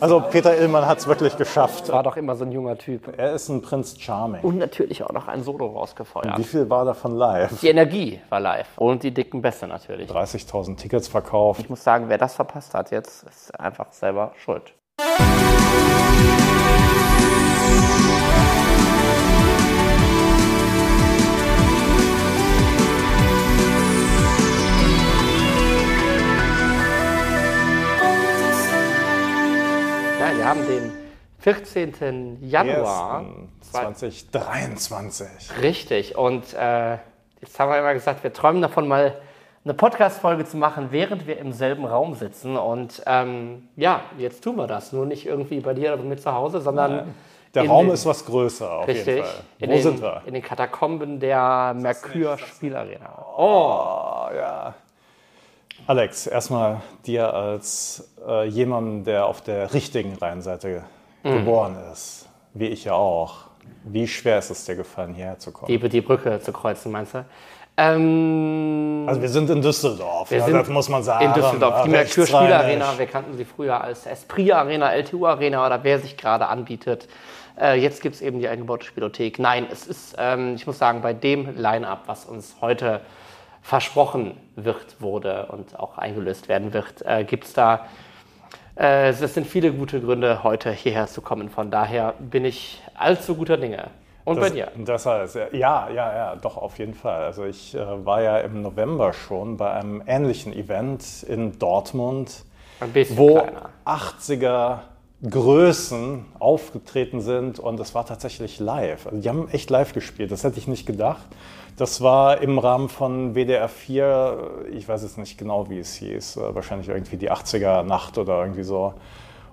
Also Peter Illmann hat es wirklich geschafft. War doch immer so ein junger Typ. Er ist ein Prinz Charming. Und natürlich auch noch ein Solo rausgefeuert. Wie viel war davon live? Die Energie war live. Und die dicken Bässe natürlich. 30.000 Tickets verkauft. Ich muss sagen, wer das verpasst hat jetzt, ist einfach selber schuld. Ja, haben den 14. Januar. 2023. Richtig. Und äh, jetzt haben wir immer gesagt, wir träumen davon, mal eine Podcast-Folge zu machen, während wir im selben Raum sitzen. Und ähm, ja, jetzt tun wir das. Nur nicht irgendwie bei dir oder bei mir zu Hause, sondern. Der in Raum den- ist was größer auf Richtig. jeden Fall. In Wo den, sind wir? In den Katakomben der Merkur Spielarena. Oh, ja. Alex, erstmal dir als äh, jemand, der auf der richtigen Rheinseite Mhm. geboren ist, wie ich ja auch. Wie schwer ist es dir gefallen, hierher zu kommen? Die, die Brücke zu kreuzen, meinst du? Ähm, Also wir sind in Düsseldorf, wir ja, sind das muss man sagen. in Düsseldorf. Die Ja, Merkur rechtsrheinisch. Spielarena, wir kannten sie früher als Esprit Arena, LTU Arena oder wer sich gerade anbietet. Äh, jetzt gibt es eben die eingebaute Spielothek. Nein, es ist, ähm, ich muss sagen, bei dem Line-Up, was uns heute versprochen wird, wurde und auch eingelöst werden wird, äh, gibt es da, äh, es sind viele gute Gründe, heute hierher zu kommen. Von daher bin ich allzu guter Dinge. Und bei Das, dir? das heißt, ja, ja, ja, doch, auf jeden Fall. Also ich äh, war ja im November schon bei einem ähnlichen Event in Dortmund, Ein wo kleiner. 80er Größen aufgetreten sind und es war tatsächlich live. Also die haben echt live gespielt, das hätte ich nicht gedacht. Das war im Rahmen von WDR 4, ich weiß jetzt nicht genau, wie es hieß, äh, wahrscheinlich irgendwie die 80er Nacht oder irgendwie so.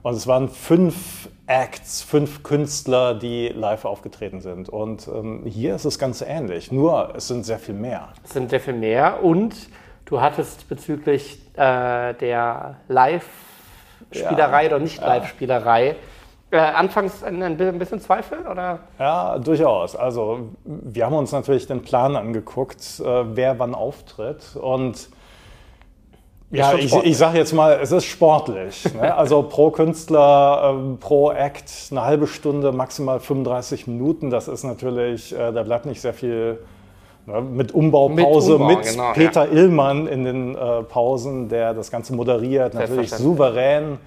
Und es waren fünf Acts, fünf Künstler, die live aufgetreten sind. Und ähm, hier ist es ganz ähnlich, nur es sind sehr viel mehr. Es sind sehr viel mehr und du hattest bezüglich äh, der Live-Spielerei oder nicht Live-Spielerei äh, anfangs ein, bisschen Zweifel oder? Ja, durchaus. Also wir haben uns natürlich den Plan angeguckt, äh, wer wann auftritt. Und ja, ich, ich sage jetzt mal, es ist sportlich. Ne? Also pro Künstler, ähm, pro Act eine halbe Stunde, maximal 35 Minuten. Das ist natürlich, äh, da bleibt nicht sehr viel ne? mit Umbaupause, Mit mit, Umbau, genau, Peter Illmann in den äh, Pausen, der das Ganze moderiert, natürlich souverän.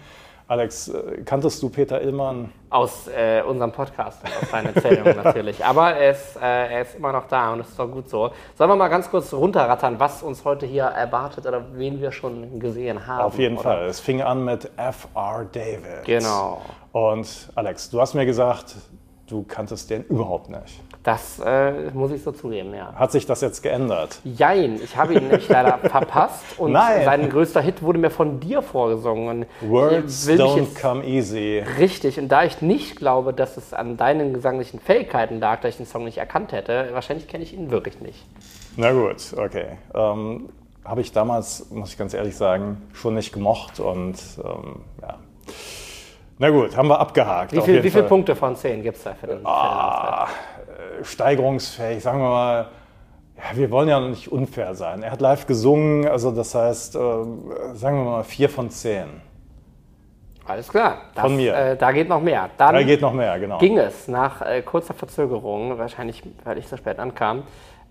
Alex, äh, kanntest du Peter Illmann? Aus äh, unserem Podcast, aus seinen Erzählungen natürlich. Aber er ist, äh, er ist immer noch da und das ist doch gut so. Sollen wir mal ganz kurz runterrattern, was uns heute hier erwartet oder wen wir schon gesehen haben? Auf jeden oder? Fall. Es fing an mit F.R. David. Genau. Und Alex, du hast mir gesagt, du kanntest den überhaupt nicht. Das äh, muss ich so zugeben, ja. Hat sich das jetzt geändert? Jein, ich habe ihn nämlich leider verpasst und Nein. sein größter Hit wurde mir von dir vorgesungen. Words don't come easy. Richtig, und da ich nicht glaube, dass es an deinen gesanglichen Fähigkeiten lag, da ich den Song nicht erkannt hätte, wahrscheinlich kenne ich ihn wirklich nicht. Na gut, okay. Ähm, Habe ich damals, muss ich ganz ehrlich sagen, schon nicht gemocht und ähm, ja. Na gut, haben wir abgehakt. Wie, viel, wie viele. Punkte von 10 gibt es da für den, für den Ah, steigerungsfähig, sagen wir mal. Ja, wir wollen ja nicht unfair sein. Er hat live gesungen, also das heißt, äh, sagen wir mal vier von zehn. Alles klar. Das, Von mir. Äh, da geht noch mehr. Dann Da geht noch mehr, genau. ging es nach äh, kurzer Verzögerung, wahrscheinlich weil ich so spät ankam,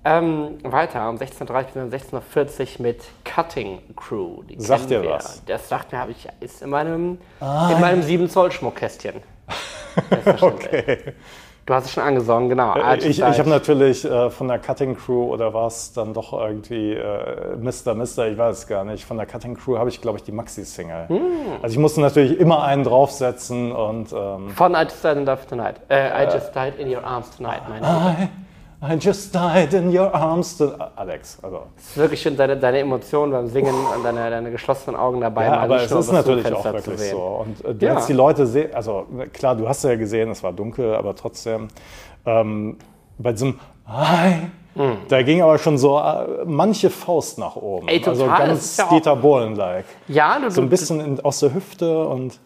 ähm, weiter um 16.30 bis 16.40 Uhr mit Cutting Crew. Die Sagt dir was? Das sagt mir, habe ich, ist in meinem, in meinem 7 Zoll Schmuckkästchen. Okay. Du hast es schon angesungen, genau. Alt Ich, ich Style. habe natürlich äh, von der Cutting Crew oder war es dann doch irgendwie äh, Mr. Mister, ich weiß es gar nicht. Von der Cutting Crew habe ich, glaube ich, die Maxi-Single. Hm. Also ich musste natürlich immer einen draufsetzen und ähm, Von I Just Died in Love Tonight. Äh, I Just Died in Your Arms Tonight, meine ich. I, just died in your arms. to- Alex, also. Es ist wirklich schön, deine, deine Emotionen beim Singen und deine, deine geschlossenen Augen dabei. Ja, aber es nur ist natürlich auch wirklich so. Und äh, Ja. hättest die Leute sehen, also klar, du hast ja gesehen, es war dunkel, aber trotzdem, ähm, bei diesem Hi, da ging aber schon so äh, manche Faust nach oben. Ey, total, also ganz Dieter Bohlen-like. Ja, du, So ein bisschen in, aus der Hüfte und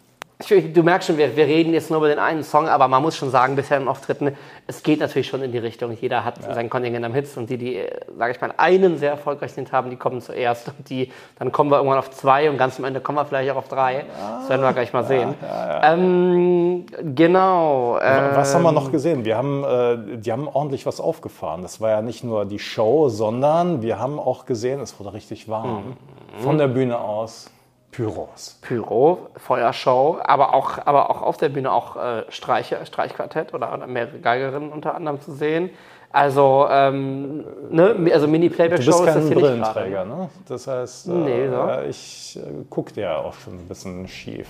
ich, du merkst schon, wir, wir reden jetzt nur über den einen Song, aber man muss schon sagen, bisher in Auftritten, es geht natürlich schon in die Richtung. Jeder hat sein Kontingent am Hits und die, die, sage ich mal, einen sehr erfolgreichen Hit haben, die kommen zuerst. Und die, dann kommen wir irgendwann auf zwei und ganz am Ende kommen wir vielleicht auch auf drei. Das werden wir gleich mal sehen. Ähm, genau. Was haben wir noch ähm, gesehen? Wir haben, äh, die haben ordentlich was aufgefahren. Das war ja nicht nur die Show, sondern wir haben auch gesehen, es wurde richtig warm. Von der Bühne aus Pyros. Pyro, Feuershow, aber auch, aber auch auf der Bühne auch äh, Streicher, Streichquartett oder, oder mehrere Geigerinnen unter anderem zu sehen. Also, ähm, ne, also Mini-Playback-Show ist das kein hier. Brillenträger, ne? Das heißt, äh, Nee, so. ja, ich äh, gucke dir auch schon ein bisschen schief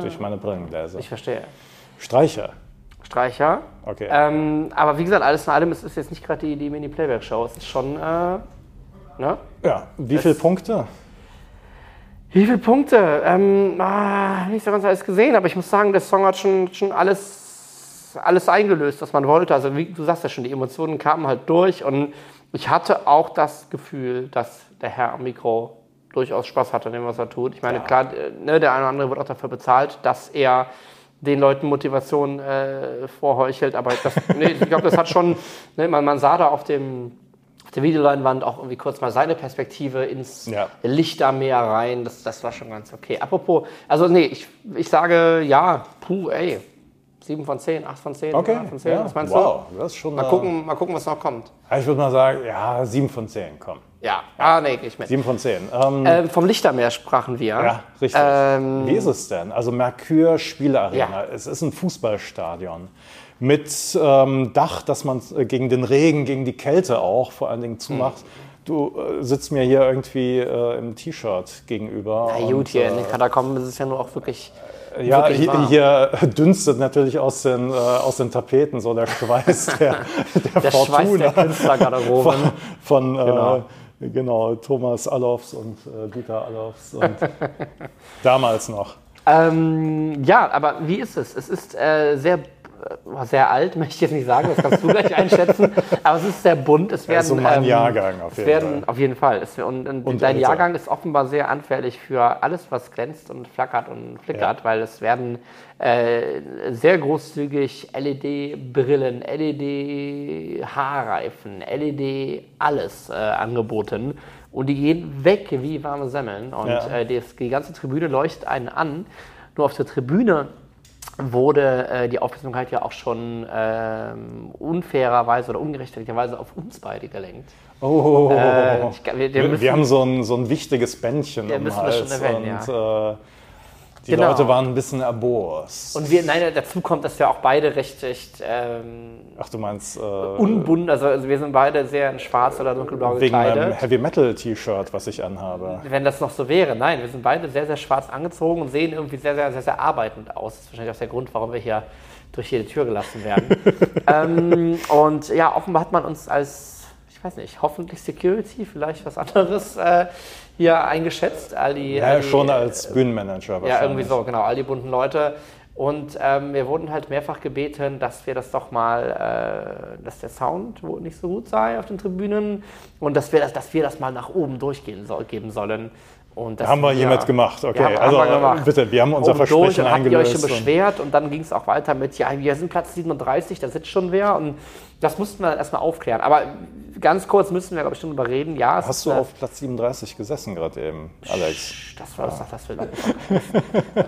durch meine Brillengläser. Ah. Ich verstehe. Streicher. Streicher. Okay. Ähm, aber wie gesagt, alles in allem, es ist jetzt nicht gerade die, die Mini-Playback-Show. Es ist schon, äh, ne? Ja, wie viele Punkte? Wie viele Punkte? Ähm, ah, nicht so ganz alles gesehen, aber ich muss sagen, der Song hat schon, schon alles, alles eingelöst, was man wollte. Also wie du sagst ja schon, die Emotionen kamen halt durch und ich hatte auch das Gefühl, dass der Herr am Mikro durchaus Spaß hat an dem, was er tut. Ich meine, klar, äh, ne, der eine oder andere wird auch dafür bezahlt, dass er den Leuten Motivation äh, vorheuchelt, aber das, nee, ich glaube, das hat schon, ne, man, man sah da auf dem auf der Videoleinwand auch irgendwie kurz mal seine Perspektive ins Ja. Lichtermeer rein. Das, das war schon ganz okay. Apropos, also nee, ich, ich sage ja, puh, ey. 7 von 10, 8 von 10, Okay. 8 von 10, ja. was meinst wow, das ist schon. du? Mal äh, gucken, mal gucken, was noch kommt. Ich würde mal sagen, ja, 7 von 10, komm. Ja, ah, nee, ich mit. 7 von 10. Ähm, Ähm, vom Lichtermeer sprachen wir. ja, richtig. Ähm, Wie ist es denn? Also Merkur Spielarena, Ja. es ist ein Fußballstadion mit ähm, Dach, dass man äh, gegen den Regen, gegen die Kälte auch vor allen Dingen zumacht. Hm. Du äh, sitzt mir hier irgendwie äh, im T-Shirt gegenüber. und, gut, hier in äh, den Katakomben ist es ja nur auch wirklich. Ja, wirklich hier, hier dünstet natürlich aus den, äh, aus den Tapeten so der Schweiß der, der, Der Schweiß Fortuna. der Künstlergarderoben. von, von Genau. äh, genau, Thomas Allofs und äh, Dieter Allofs und damals noch. Ähm, ja, aber wie ist es? Es ist äh, sehr, äh, sehr alt, möchte ich jetzt nicht sagen, das kannst du gleich einschätzen. Aber es ist sehr bunt. Es werden, so mein Jahrgang auf es jeden werden, Fall. Auf jeden Fall. Es, und, und, Und dein. Jahrgang ist offenbar sehr anfällig für alles, was glänzt und flackert und flickert, weil es werden äh, sehr großzügig LED-Brillen, LED-Haarreifen, LED alles äh, angeboten. Und die gehen weg wie warme Semmeln. Und Ja. äh, das, die ganze Tribüne leuchtet einen an. Nur auf der Tribüne wurde äh, die Aufmerksamkeit ja auch schon ähm, unfairerweise oder ungerechterweise auf uns beide gelenkt. Oh, Äh, ich, wir, wir müssen, wir haben so ein, so ein wichtiges Bändchen Wir am müssen das Hals schon erwähnen, und äh, die Genau. Leute waren ein bisschen erbost. und wir, nein, dazu kommt, dass wir auch beide recht, recht ähm, Ach, du meinst äh, unbunden, also, also wir sind beide sehr in schwarz oder dunkelblau wegen meinem gekleidet. Heavy Metal T-Shirt, was ich anhabe. Wenn das noch so wäre, nein, wir sind beide sehr, sehr schwarz angezogen und sehen irgendwie sehr, sehr, sehr, sehr arbeitend aus. Das ist wahrscheinlich auch der Grund, warum wir hier durch jede Tür gelassen werden. ähm, und ja, offenbar hat man uns als, ich weiß nicht, hoffentlich Security, vielleicht was anderes äh, hier eingeschätzt. All die, all Ja, die, schon als Bühnenmanager wahrscheinlich. ja, irgendwie so, genau, all die bunten Leute. Und ähm, wir wurden halt mehrfach gebeten, dass wir das doch mal, äh, dass der Sound wohl nicht so gut sei auf den Tribünen und dass wir das, dass wir das mal nach oben durchgehen soll, geben sollen. Und das, Haben wir hiermit gemacht, okay. Ja, haben, also haben wir gemacht. bitte, wir haben unser Oben durch Versprechen und habt ihr euch eingelöst. schon beschwert und dann ging es auch weiter mit, ja, wir sind Platz 37, da sitzt schon wer und das mussten wir erstmal aufklären. Aber ganz kurz müssen wir, glaube ich, schon drüber reden. Ja, Hast du eine- auf Platz 37 gesessen gerade eben, Alex? das war das, das will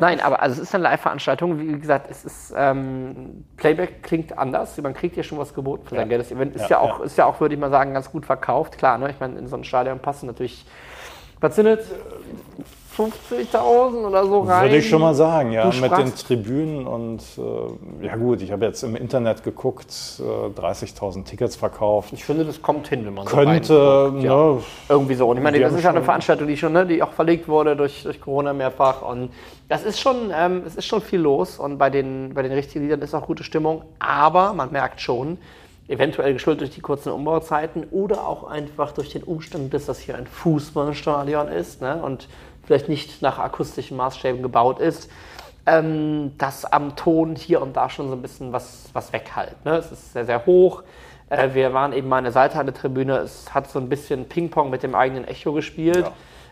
Nein, aber also es ist eine Live-Veranstaltung. Wie gesagt, es ist ähm, Playback klingt anders. Man kriegt hier schon was geboten für sein Geld. Das Event ist ja, Ja, auch, ja. ist ja auch, würde ich mal sagen, ganz gut verkauft. Klar, ne? Ich meine, in so ein Stadion passen natürlich. Was sind es? 50.000 oder so rein? Würde ich schon mal sagen, ja, mit den Tribünen und äh, ja gut, ich habe jetzt im Internet geguckt, äh, 30.000 Tickets verkauft. Ich finde, das kommt hin, wenn man so Könnte, reinguckt, ja. ne, Irgendwie so. Und ich meine, das ist ja eine Veranstaltung, die schon, ne, die auch verlegt wurde durch, durch Corona mehrfach. Und das ist schon, ähm, es ist schon viel los. Und bei den, bei den richtigen Liedern ist auch gute Stimmung. Aber man merkt schon, eventuell geschuldet durch die kurzen Umbauzeiten oder auch einfach durch den Umstand, dass das hier ein Fußballstadion ist ne, und vielleicht nicht nach akustischen Maßstäben gebaut ist, ähm, dass am Ton hier und da schon so ein bisschen was, was weghallt. Ne? Es ist sehr, sehr hoch. Äh, wir waren eben mal an der Seite an der Tribüne. Es hat so ein bisschen Ping-Pong mit dem eigenen Echo gespielt.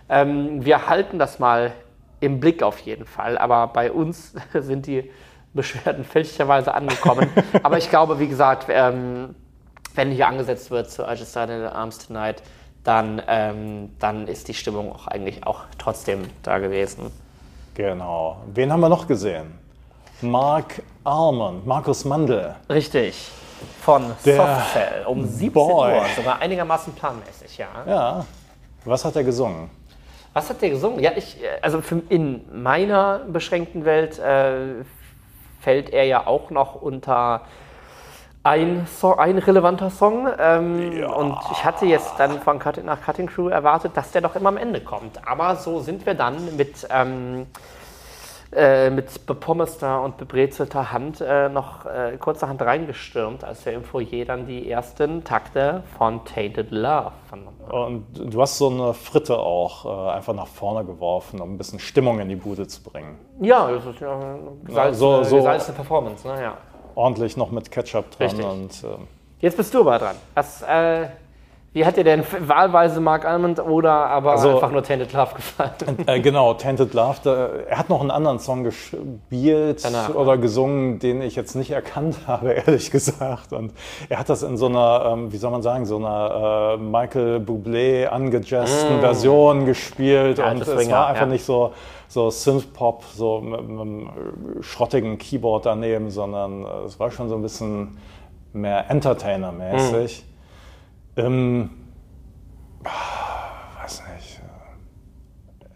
Ähm, wir halten das mal im Blick auf jeden Fall. Aber bei uns sind die Beschwerden fälschlicherweise angekommen. Aber ich glaube, wie gesagt, ähm, wenn hier angesetzt wird zu I Just Died in the Arms Tonight, dann, ähm, dann ist die Stimmung auch eigentlich auch trotzdem da gewesen. Genau. Wen haben wir noch gesehen? Mark Almond, Markus Mandel. Richtig. Von Der Softcell um 17 Boy. Uhr, sogar einigermaßen planmäßig, ja. Ja. Was hat er gesungen? Was hat der gesungen? Ja, ich, äh, also für, in meiner beschränkten Welt äh, fällt er ja auch noch unter ein, so ein relevanter Song. Ähm, Und ich hatte jetzt dann von Cutting, nach Cutting Crew erwartet, dass der doch immer am Ende kommt. Aber so sind wir dann mit, ähm, äh, mit bepommester und bebrezelter Hand äh, noch äh, kurzerhand reingestürmt, als wir im Foyer dann die ersten Takte von Tainted Love vernommen haben. Und du hast so eine Fritte auch äh, einfach nach vorne geworfen, um ein bisschen Stimmung in die Bude zu bringen. Ja, das ist ja eine gesalzene, so- so- gesalzene Performance. Ne? Ja. Ordentlich noch mit Ketchup dran Richtig. und ähm, Jetzt bist du aber dran. Was, äh, wie hat dir denn wahlweise Mark Almond oder aber Also- einfach nur Tainted Love gefallen? Äh, genau, Tainted Love. Da, er hat noch einen anderen Song gespielt Danach, oder gesungen, den ich jetzt nicht erkannt habe, ehrlich gesagt. Und er hat das in so einer, ähm, wie soll man sagen, so einer äh, Michael Bublé angejazzten Version gespielt. Mm. Ja, und es Swinger, war einfach ja. nicht so, so Synth-Pop, so mit, mit einem schrottigen Keyboard daneben, sondern äh, es war schon so ein bisschen mehr Entertainer-mäßig. Mm. Ähm, ah, weiß nicht.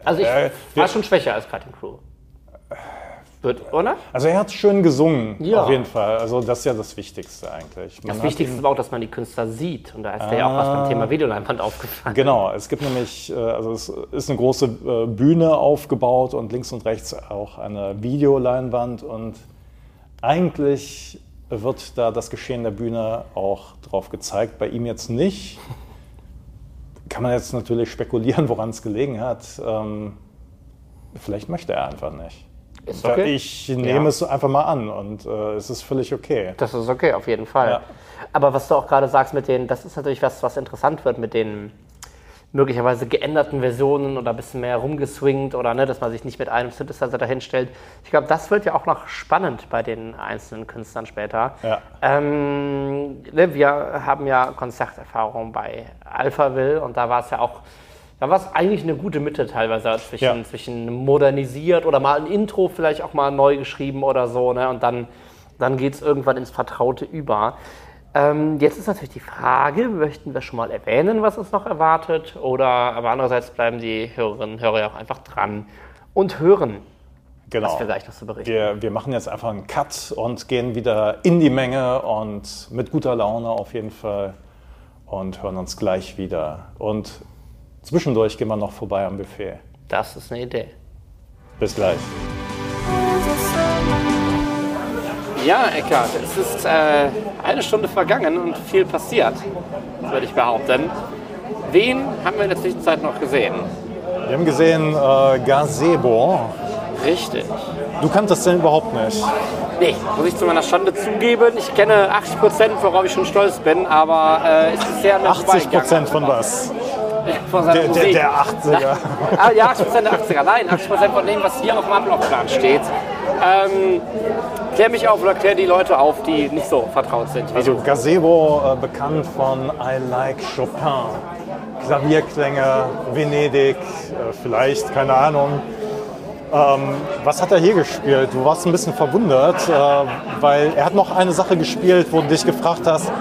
Also ich Äh, war schon schwächer als Cutting Crew. Wird, oder? Also er hat schön gesungen, Ja. auf jeden Fall. Also das ist ja das Wichtigste eigentlich. Man Das Wichtigste ist aber auch, dass man die Künstler sieht. Und da ist dir ja auch was beim Thema Videoleinwand aufgefallen. Genau, es gibt nämlich, äh, also es ist eine große äh, Bühne aufgebaut und links und rechts auch eine Videoleinwand und eigentlich wird da das Geschehen der Bühne auch drauf gezeigt, bei ihm jetzt nicht. Kann man jetzt natürlich spekulieren, woran es gelegen hat. Ähm, vielleicht möchte er einfach nicht. Ist okay. Ich nehme Ja. es einfach mal an und äh, es ist völlig okay. Das ist okay, auf jeden Fall. Ja. Aber was du auch gerade sagst mit den, das ist natürlich was, was interessant wird mit den möglicherweise geänderten Versionen oder ein bisschen mehr rumgeswingt oder ne, dass man sich nicht mit einem Synthesizer dahinstellt. Ich glaube, das wird ja auch noch spannend bei den einzelnen Künstlern später. Ja. Ähm, ne, wir haben ja Konzerterfahrung bei Alphaville und da war es ja auch, da war es eigentlich eine gute Mitte teilweise zwischen, Ja. zwischen modernisiert oder mal ein Intro vielleicht auch mal neu geschrieben oder so. Ne? Und dann, dann geht es irgendwann ins Vertraute über. Ähm, jetzt ist natürlich die Frage, möchten wir schon mal erwähnen, was uns noch erwartet? Oder aber andererseits bleiben die Hörerinnen und Hörer ja auch einfach dran und hören, Genau. was wir gleich noch so berichten. Wir, wir machen jetzt einfach einen Cut und gehen wieder in die Menge und mit guter Laune auf jeden Fall und hören uns gleich wieder. Und zwischendurch gehen wir noch vorbei am Buffet. Das ist eine Idee. Bis gleich. Ja, Eckart, es ist äh, eine Stunde vergangen und viel passiert, würde ich behaupten. Wen haben wir in der Zwischenzeit noch gesehen? Wir haben gesehen äh, Gazebo. Richtig. Du kanntest den überhaupt nicht. Nee, muss ich zu meiner Schande zugeben. Ich kenne 80 Prozent, worauf ich schon stolz bin, aber äh, es ist an mir 80 Prozent von was? Von Der, der, der 80er. Ah, ja, 80 Prozent der 80er. Nein, 80 Prozent von dem, was hier auf dem Ablaufplan steht. Ähm, klär mich auf oder klär die Leute auf, die nicht so vertraut sind. Also du. Gazebo, äh, bekannt von I Like Chopin. Klavierklänge, Venedig, äh, vielleicht, keine Ahnung. Ähm, was hat er hier gespielt? Du warst ein bisschen verwundert, äh, weil er hat noch eine Sache gespielt, wo du dich gefragt hast,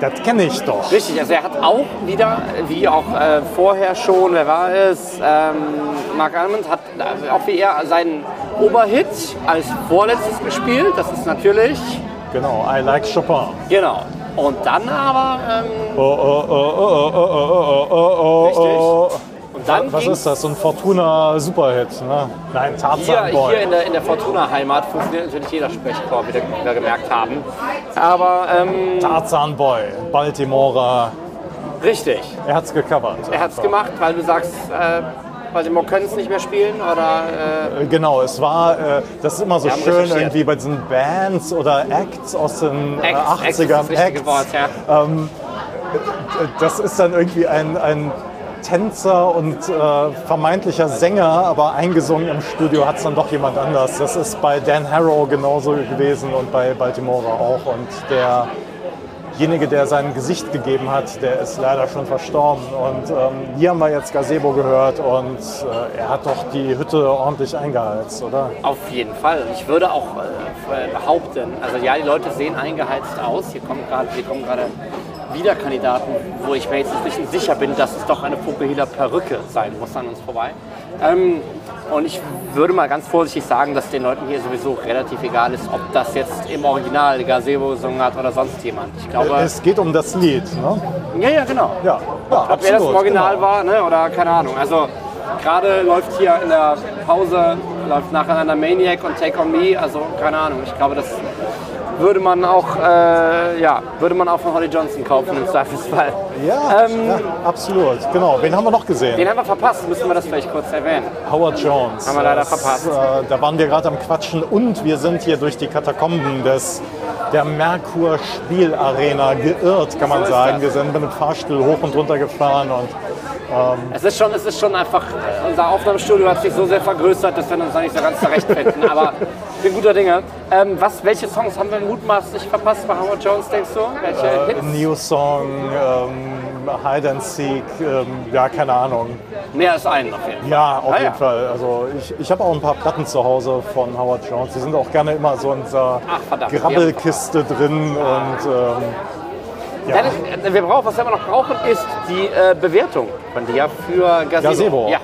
das kenne ich doch. Richtig, also er hat auch wieder, wie auch äh, vorher schon, wer war es? Ähm, Mark Almond hat äh, auch wie er seinen Oberhit als vorletztes gespielt. Das ist natürlich, Genau, I Like Chopin. genau. Und dann aber, ähm, Oh, oh, oh, oh, oh, oh, oh, oh, oh, oh. und dann Was ist das? So ein Fortuna Superhit, ne? Nein, hier, Tarzan Boy. hier in der, in der Fortuna-Heimat funktioniert natürlich jeder Sprechchor, wie wir, gemerkt haben. Aber ähm, Tarzan Boy, Baltimorer. richtig, Er hat's gecovert. er hat es einfach. gemacht, weil du sagst, äh, Baltimore können es nicht mehr spielen oder äh, Äh, Genau, es war, äh, das ist immer so schön irgendwie bei diesen Bands oder Acts aus den äh, Acts, Acts ist 80ern. das richtige Wort, ja. Das ist dann irgendwie ein, ein Tänzer und äh, vermeintlicher Sänger, aber eingesungen im Studio hat es dann doch jemand anders. Das ist bei Dan Harrow genauso gewesen und bei Baltimore auch. Und derjenige, der sein Gesicht gegeben hat, der ist leider schon verstorben. Und ähm, hier haben wir jetzt Gazebo gehört und äh, er hat doch die Hütte ordentlich eingeheizt, oder? Auf jeden Fall. Ich würde auch äh, behaupten, also ja, die Leute sehen eingeheizt aus. Hier kommen gerade wieder Kandidaten, wo ich mir jetzt nicht sicher bin, dass es doch eine Fukuhila Perücke sein muss an uns vorbei. Ähm, und ich würde mal ganz vorsichtig sagen, dass den Leuten hier sowieso relativ egal ist, ob das jetzt im Original Gazebo gesungen hat oder sonst jemand. Ich glaube, es geht um das Lied, ne? Ja, ja, genau. Ja, ja ob er das im Original genau. war ne, oder keine Ahnung. Also gerade läuft hier in der Pause, läuft nacheinander Maniac und Take On Me, also keine Ahnung. Ich glaube, das würde man auch, äh, ja, würde man auch von Holly Johnson kaufen im Zweifelsfall. Ja, ähm, ja, absolut. Genau. Wen haben wir noch gesehen? Den haben wir verpasst, müssen wir das vielleicht kurz erwähnen. Howard Jones. Haben wir leider das, verpasst. Äh, da waren wir gerade am Quatschen und wir sind hier durch die Katakomben des der Merkur Spielarena geirrt, kann man so sagen. Wir sind mit dem Fahrstuhl hoch und runter gefahren und ähm es, ist schon, es ist schon einfach, äh, unser Aufnahmestudio hat sich so sehr vergrößert, dass wir uns da nicht so ganz zurechtfinden. Aber bin guter Dinge. Ähm, was, welche Songs haben wir mutmaßlich verpasst bei Howard Jones, denkst du? Welche äh, Hits? New Song, ähm, Hide and Seek, ähm, ja, keine Ahnung. Mehr als einen auf jeden Fall. Ja, auf ah, jeden ja. Fall. Also ich, ich habe auch ein paar Platten zu Hause von Howard Jones. Die sind auch gerne immer so in dieser Ach, Grabbelkiste drin und ähm, ja. Dennis, wir brauchen, was wir immer noch brauchen, ist die äh, Bewertung von dir für Gazebo. Gazebo. Ja.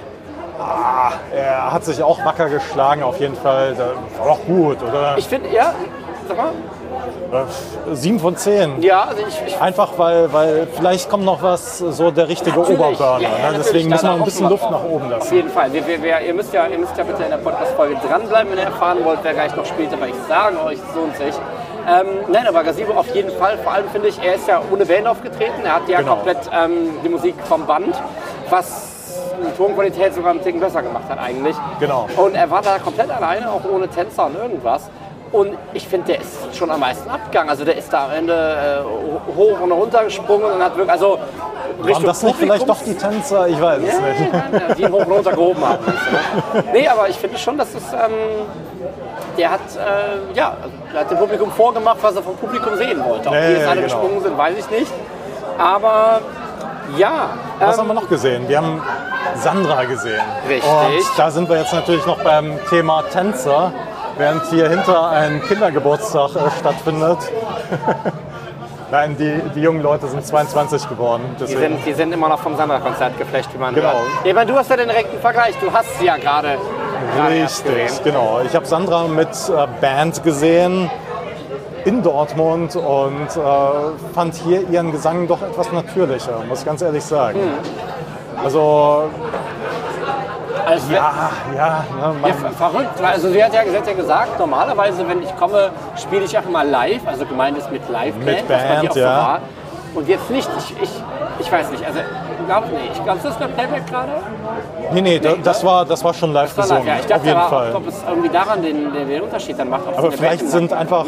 Ah, er hat sich auch wacker geschlagen, auf jeden Fall. War doch gut, oder? Ich finde, ja, sag mal. Äh, sieben von zehn. Ja, also ich, ich Einfach weil, weil vielleicht kommt noch was, so der richtige Oberburner. Ja, ja, ne? Deswegen muss man ein bisschen Luft nach oben lassen. Auf jeden Fall. Wir, wir, wir, ihr, müsst ja, ihr müsst ja bitte in der Podcast-Folge dranbleiben, wenn ihr erfahren wollt, wer gleich noch spielt. Aber ich sage euch, es lohnt sich. Ähm, nein, aber Gazebo auf jeden Fall. Vor allem finde ich, er ist ja ohne Band aufgetreten. Er hat ja genau. komplett ähm, die Musik vom Band, was die Tonqualität sogar einen Ticken besser gemacht hat eigentlich. Genau. Und er war da komplett alleine, auch ohne Tänzer und irgendwas. Und ich finde, der ist schon am meisten abgegangen. Also der ist da am Ende äh, hoch und runter gesprungen und hat wirklich, also Waren das nicht vielleicht doch die Tänzer? Ich weiß es nicht. Ja, die hoch und runter gehoben haben. nee, aber ich finde schon, dass es, ähm, der hat, äh, ja, der hat dem Publikum vorgemacht, was er vom Publikum sehen wollte. Ob nee, die jetzt alle genau. gesprungen sind, weiß ich nicht. Aber ja. Was ähm, haben wir noch gesehen? Wir haben Sandra gesehen. Richtig. Und da sind wir jetzt natürlich noch beim Thema Tänzer während hier hinter ein Kindergeburtstag äh, stattfindet. Nein, die, die jungen Leute sind 22 geworden. Die sind, die sind immer noch vom Sandra-Konzert geflecht, wie man genau. hört. Ja, aber du hast ja den direkten Vergleich, du hast sie ja gerade. Richtig, genau. Ich habe Sandra mit äh, Band gesehen in Dortmund und äh, fand hier ihren Gesang doch etwas natürlicher, muss ich ganz ehrlich sagen. Mhm. Also also ja, ja, ne, ja, verrückt. Also sie hat, ja, sie hat ja gesagt, normalerweise, wenn ich komme, spiele ich auch immer live. Also gemeint ist mit Live-Band, mit Band, ja. So war. Und jetzt nicht. Ich, ich, ich weiß nicht. Also glaub, nee, ich glaube, ist das mit Playback gerade? Nee, nee, nee das, war, das war schon live das gesungen. Live, ja. Ich dachte auf jeden aber, Fall. ob es irgendwie daran den, den, den Unterschied dann macht. Aber vielleicht sind einfach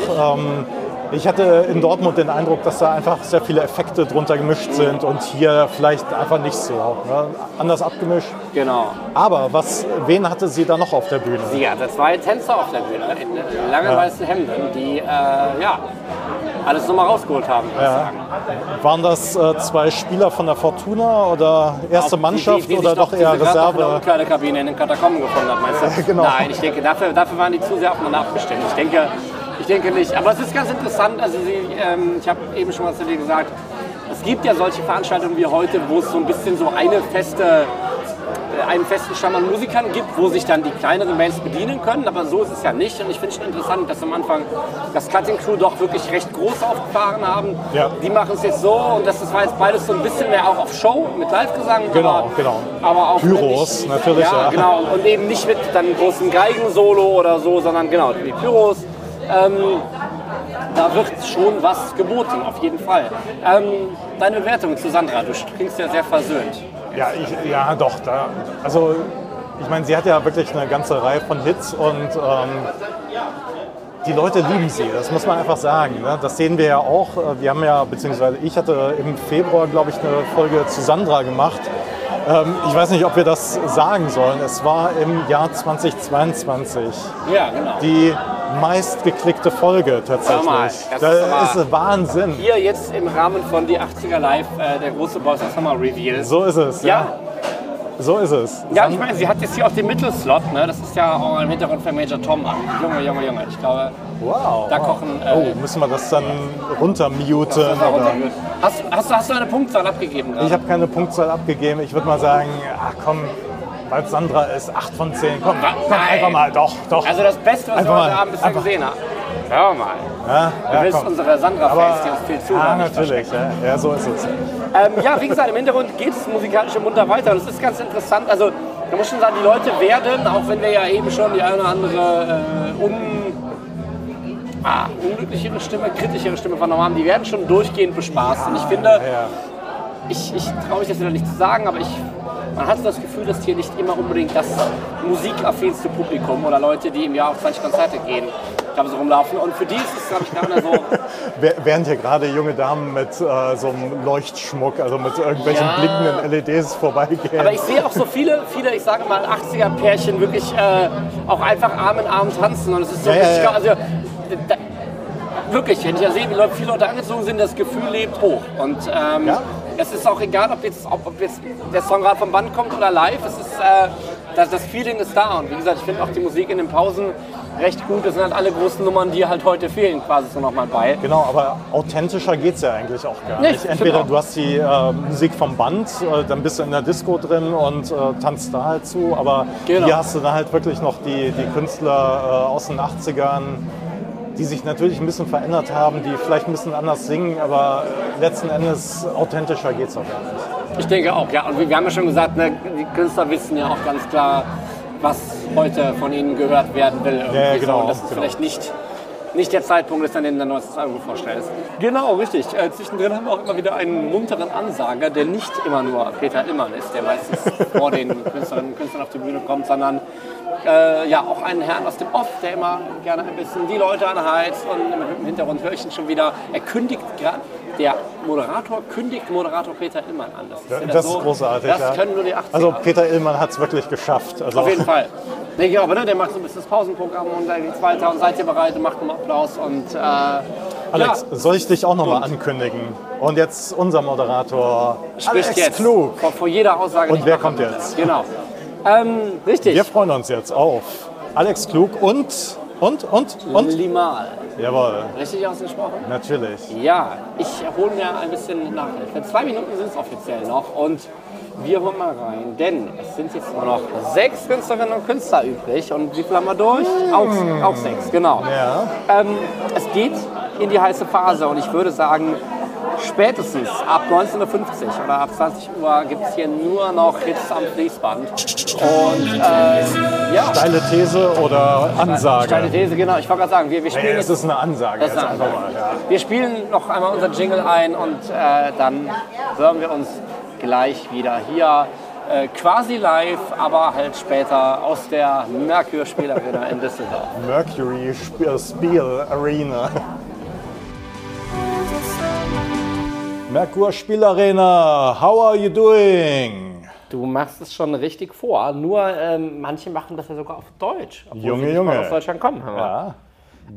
ich hatte in Dortmund den Eindruck, dass da einfach sehr viele Effekte drunter gemischt sind und hier vielleicht einfach nicht so. Ne? Anders abgemischt. Genau. Aber was, wen hatte sie da noch auf der Bühne? Sie hatte zwei Tänzer auf der Bühne in langen ja. weißen Hemden, die äh, ja, alles nochmal rausgeholt haben. Ja. Waren das äh, zwei Spieler von der Fortuna oder erste Mannschaft die, die, die oder doch, eher Reserve? Die kleine Kabine in den Katakomben gefunden hat, meinst du? genau. Nein, ich denke, dafür, dafür waren die zu sehr aufeinander abgestimmt. Ich denke, ich denke nicht. Aber es ist ganz interessant. Also sie, ähm, ich habe eben schon mal zu dir gesagt, es gibt ja solche Veranstaltungen wie heute, wo es so ein bisschen so eine feste äh, einen festen Stamm an Musikern gibt, wo sich dann die kleineren Bands bedienen können, aber so ist es ja nicht. Und ich finde es schon interessant, dass am Anfang das Cutting Crew doch wirklich recht groß aufgefahren haben. Ja. Die machen es jetzt so und das, war jetzt beides so ein bisschen mehr auch auf Show mit Live-Gesang. Genau, aber, genau. Aber auch Pyros nicht, natürlich. Ja, ja, genau. Und eben nicht mit dann großen Geigen-Solo oder so, sondern genau, die Pyros. Ähm, da wird schon was geboten, auf jeden Fall. Ähm, deine Bewertung zu Sandra, du klingst ja sehr versöhnt. Ja, ich, ja doch. Da, also, ich meine, sie hat ja wirklich eine ganze Reihe von Hits und ähm, die Leute lieben sie, das muss man einfach sagen. Ne? Das sehen wir ja auch. Wir haben ja, beziehungsweise ich hatte im Februar, glaube ich, eine Folge zu Sandra gemacht ich weiß nicht, ob wir das sagen sollen. Es war im Jahr 2022 Ja, genau. die meistgeklickte Folge tatsächlich. Mal, das das ist ist Wahnsinn. Hier jetzt im Rahmen von die 80er Live, äh, der große Boss Summer Reveal. So ist es. Ja, So ist es. ja, ich meine, sie hat jetzt hier auch den Mittelslot, ne? Das ist ja auch im Hintergrund für Major Tom an. Junge, Junge, Junge. Ich glaube, Wow. da wow. kochen. Äh, Oh, müssen wir das dann runtermuten? das runtergeht. Hast, hast, du- hast du eine Punktzahl abgegeben? gerade? Ich habe keine Punktzahl abgegeben. Ich würde mal sagen, ach komm, weil Sandra ist 8 von 10. Komm, komm einfach mal, doch, doch. Also das Beste, was Einfach wir heute Abend bisher gesehen haben. Hör mal. ja, Du ja, willst komm. unsere Sandra-Fans, Aber, die uns viel ja, zuhören. nicht natürlich. Ja, ja, so ist es. Ähm, ja, wie gesagt, im Hintergrund geht es musikalisch im munter weiter. Und es ist ganz interessant. Also, da muss schon sagen, die Leute werden, auch wenn wir ja eben schon die eine oder andere äh, un, ah, unglücklichere Stimme, kritischere Stimme vernommen haben, die werden schon durchgehend bespaßt. Und ich finde, Ja, ich, ich traue mich das wieder nicht zu sagen, aber ich, man hat so das Gefühl, dass hier nicht immer unbedingt das musikaffinste Publikum oder Leute, die im Jahr auf 20 Konzerte gehen, glaube so rumlaufen. Und für die ist es, glaube ich, gar nicht so. Während hier gerade junge Damen mit äh, so einem Leuchtschmuck, also mit irgendwelchen Ja. blinkenden LEDs vorbeigehen. Aber ich sehe auch so viele, viele, ich sage mal, 80er-Pärchen wirklich äh, auch einfach Arm in Arm tanzen. Und es ist so, Ja, richtig- ja. also da, wirklich, wenn ich ja sehe, wie Leute, viele Leute angezogen sind, das Gefühl lebt hoch. Und ähm, Ja. Es ist auch egal, ob jetzt, ob, ob jetzt der Song gerade vom Band kommt oder live. Es ist, äh, das, das Feeling ist da. Und wie gesagt, ich finde auch die Musik in den Pausen recht gut. Das sind halt alle großen Nummern, die halt heute fehlen, quasi so nochmal bei. Genau, aber authentischer geht es ja eigentlich auch gar nicht. stimmt Entweder du hast die äh, Musik vom Band, äh, dann bist du in der Disco drin und äh, tanzt da halt zu, aber Genau. hier hast du dann halt wirklich noch die, die Künstler äh, aus den 80ern, die sich natürlich ein bisschen verändert haben, die vielleicht ein bisschen anders singen, aber letzten Endes authentischer geht es auch gar nicht. Ich denke auch, ja. Und wir haben ja schon gesagt, ne, die Künstler wissen ja auch ganz klar, was heute von ihnen gehört werden will. ja, genau, So. Und das ist genau. vielleicht nicht, nicht der Zeitpunkt, dass du dann dein neuestes Album vorstellst. Genau, richtig. Äh, zwischendrin haben wir auch immer wieder einen munteren Ansager, der nicht immer nur Peter Illmann ist, der meistens vor den Künstlerinnen und Künstlern auf die Bühne kommt, sondern äh, ja auch einen Herrn aus dem Off, der immer gerne ein bisschen die Leute anheizt und im Hintergrund höre ich ihn schon wieder. Er kündigt gerade, der Moderator kündigt Moderator Peter Illmann an. Das ist, ja Das so, ist großartig. Das ja. können nur die 80er. Also Peter Illmann hat es wirklich geschafft. Also, Auf jeden Fall. Nee, aber ne, der macht so ein bisschen das Pausenprogramm und dann geht's weiter und seid ihr bereit macht einen Applaus und äh, Alex, ja, soll ich dich auch nochmal ankündigen? Und jetzt unser Moderator, spricht Alex jetzt Klug. Vor, vor jeder Aussage. Und wer kommt jetzt? Genau. Ähm, richtig. Wir freuen uns jetzt auf Alex Klug und, und, und, und? Limal. Jawohl, Richtig ausgesprochen? natürlich. Ja, ich hole mir ein bisschen Nachhilfe. Zwei Minuten sind es offiziell noch und wir holen mal rein, denn es sind jetzt nur noch sechs Künstlerinnen und Künstler übrig. Und wie viel haben wir durch? Auch, auch sechs, genau. Ja. Ähm, es geht in die heiße Phase und ich würde sagen, spätestens ab 19.50 Uhr oder ab 20 Uhr gibt es hier nur noch Hits am Fließband. Und äh, ja, Steile These oder Ansage? steile These, genau. Ich wollte gerade sagen, wir, wir spielen es jetzt ist eine Ansage ist eine Ansage. mal. Ja. Wir spielen noch einmal unser Jingle ein und äh, dann hören wir uns gleich wieder hier. Äh, quasi live, aber halt später aus der Merkur Spielarena in Düsseldorf. Mercury Spiel, Spiel Arena. Merkur Spielarena, how are you doing? Du machst es schon richtig vor, nur ähm, manche machen das ja sogar auf Deutsch. Obwohl Junge, sie nicht Junge. aus Deutschland kommen. Ja.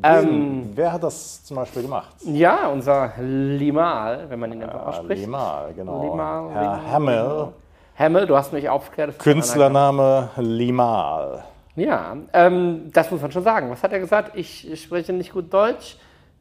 Ähm, Wer hat das zum Beispiel gemacht? ja, unser Limal, wenn man ihn einfach ausspricht. Limal, genau. Limal, Herr Limal. Hemmel, Hemmel, du hast mich aufgeklärt. Künstlername Limal. Ja, ähm, das muss man schon sagen. Was hat er gesagt? Ich spreche nicht gut Deutsch,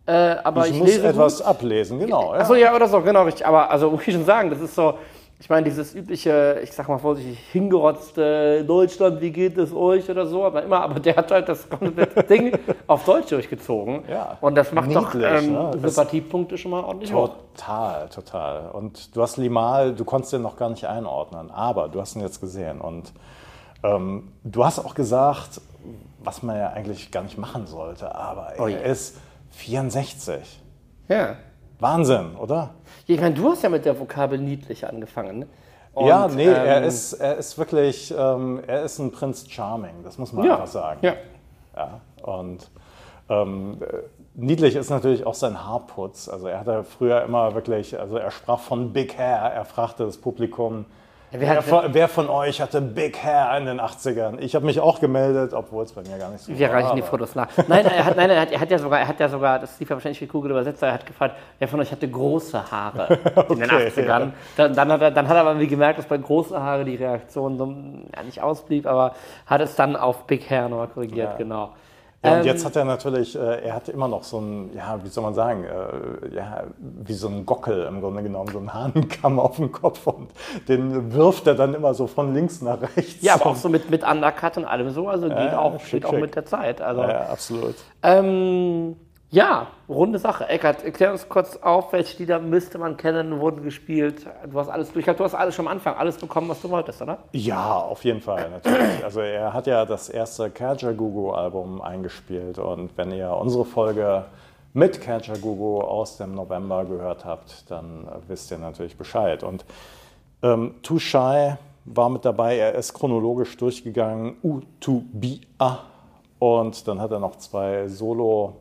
äh, aber Ich, ich, muss etwas gut. ablesen, genau. Ja. Achso, ja, oder so, genau richtig. Aber also muss ich schon sagen, das ist so, ich meine, dieses übliche, ich sag mal vorsichtig, hingerotzte Deutschland, wie geht es euch oder so, aber immer, aber der hat halt das komplette Ding auf Deutsch durchgezogen. Ja. Und das macht doch Niedlich, ähm, ne? Sympathiepunkte schon mal ordentlich hoch. Total, total. Und du hast Limal, du konntest den noch gar nicht einordnen, aber du hast ihn jetzt gesehen. Und ähm, du hast auch gesagt, was man ja eigentlich gar nicht machen sollte, aber er Oh ja. ist 64. Ja. Wahnsinn, oder? Ja, Ich meine, du hast ja mit der Vokabel niedlich angefangen. ne? ja, Und, nee, er, ähm, ist, er ist wirklich, ähm, er ist ein Prinz Charming, das muss man ja, einfach sagen. Ja. Ja, und ähm, äh, niedlich ist natürlich auch sein Haarputz. Also er hatte früher immer wirklich, also er sprach von Big Hair, er fragte das Publikum, Wer von, wer, von, euch hatte Big Hair in den 80ern? Ich habe mich auch gemeldet, obwohl es bei mir gar nicht so war. Wir reichen die Fotos nach. Nein, er hat, nein, er hat, er hat, ja sogar, er hat ja sogar, das lief ja wahrscheinlich wie Google Übersetzer, er hat gefragt, wer von euch hatte große Haare okay, in den 80ern? Ja. Dann, dann, hat er, dann hat er aber gemerkt, dass bei große Haare die Reaktion so, ja, nicht ausblieb, aber hat es dann auf Big Hair nochmal korrigiert, ja. genau. Ja, und ähm, jetzt hat er natürlich, äh, er hatte immer noch so ein, ja, wie soll man sagen, äh, ja, wie so ein Gockel im Grunde genommen, so ein Hahnenkamm auf dem Kopf und den wirft er dann immer so von links nach rechts. Ja, aber auch so mit, mit Undercut und allem so, also geht, auch, schick, geht auch mit der Zeit. Also, ja, absolut. Ähm, ja, runde Sache. Eckart, erklär uns kurz auf, welche Lieder müsste man kennen, wurden gespielt. Du hast alles durch. Du hast alles schon am Anfang alles bekommen, was du wolltest, oder? Ja, auf jeden Fall, natürlich. Also er hat ja das erste Kajagoogoo-Album eingespielt und wenn ihr unsere Folge mit Kajagoogoo aus dem November gehört habt, dann wisst ihr natürlich Bescheid. Und ähm, Too Shy war mit dabei. Er ist chronologisch durchgegangen. U2BA. Und dann hat er noch zwei Solo-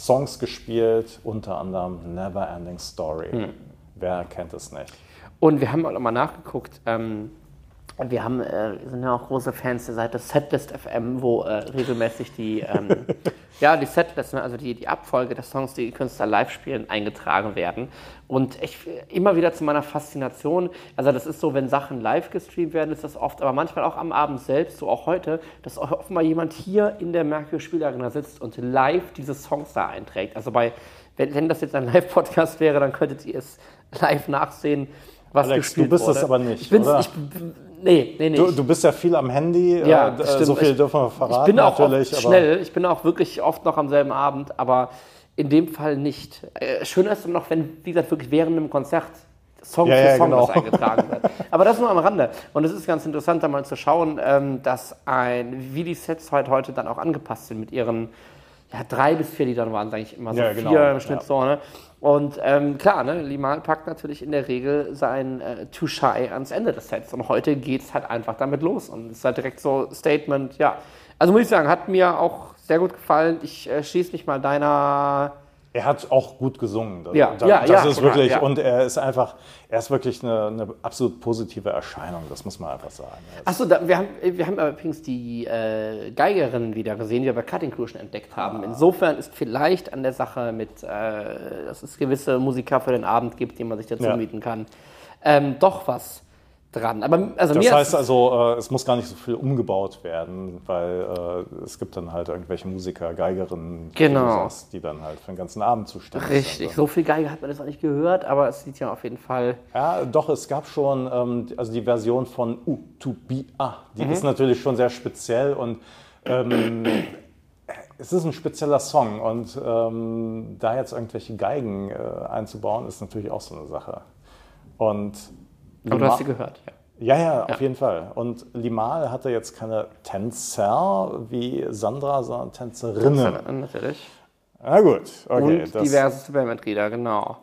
Songs gespielt, unter anderem Never Ending Story. Hm. Wer kennt es nicht? Und wir haben auch nochmal nachgeguckt. Ähm, wir haben, äh, sind ja auch große Fans der Seite Setlist FM, wo äh, regelmäßig die, ähm, ja, die Setlist, ne, also die, die Abfolge der Songs, die die Künstler live spielen, eingetragen werden. Und ich, immer wieder zu meiner Faszination, also das ist so, wenn Sachen live gestreamt werden, ist das oft, aber manchmal auch am Abend selbst, so auch heute, dass offenbar jemand hier in der Merkur Spielarena sitzt und live diese Songs da einträgt. Also bei, wenn, wenn das jetzt ein Live-Podcast wäre, dann könntet ihr es live nachsehen, was Alex, gespielt du bist wurde. es aber nicht, ich bin's, oder? Ich, Nee, nee, nee. Du, du, bist ja viel am Handy, ja, äh, so viel dürfen wir verraten. Ich bin auch natürlich, schnell, ich bin auch wirklich oft noch am selben Abend, aber in dem Fall nicht. Äh, schöner ist noch, wenn, wie gesagt, wirklich während einem Konzert Song ja, für ja, Song genau. eingetragen wird. Aber das nur am Rande. Und es ist ganz interessant, da mal zu schauen, ähm, dass ein, wie die Sets heute, heute dann auch angepasst sind mit ihren ja, drei bis vier Liedern waren es eigentlich immer so, ja, genau. vier im Schnitt so, ne? Und ähm, klar, ne, Limal packt natürlich in der Regel sein äh, Too Shy ans Ende des Sets. Und heute geht es halt einfach damit los. Und es ist halt direkt so Statement, ja. Also muss ich sagen, hat mir auch sehr gut gefallen. Ich äh, schließe mich mal deiner er hat auch gut gesungen. Das, ja, das, ja, das ja, ist wirklich, ja. und er ist einfach, er ist wirklich eine, eine absolut positive Erscheinung, das muss man einfach sagen. Achso, wir haben, wir haben übrigens die äh, Geigerin wieder gesehen, die wir bei Cutting Crew schon entdeckt haben. Ah. Insofern ist vielleicht an der Sache mit, äh, dass es gewisse Musiker für den Abend gibt, die man sich dazu mieten kann, ähm, doch was dran. Aber, also das heißt also, äh, es muss gar nicht so viel umgebaut werden, weil äh, es gibt dann halt irgendwelche Musiker, Geigerinnen, genau. die dann halt für den ganzen Abend zuständig sind. Richtig, so viel Geige hat man das auch nicht gehört, aber es sieht ja auf jeden Fall... Ja, doch, es gab schon, ähm, also die Version von U2BA, die mhm. ist natürlich schon sehr speziell und ähm, es ist ein spezieller Song und ähm, da jetzt irgendwelche Geigen äh, einzubauen, ist natürlich auch so eine Sache. Und aber du hast sie gehört, ja. Ja, ja, auf ja. jeden Fall. Und Limal hatte jetzt keine Tänzer wie Sandra, sondern Tänzerinnen. Tänzer, natürlich. Na gut, okay. Und diverse Bandmitglieder, genau.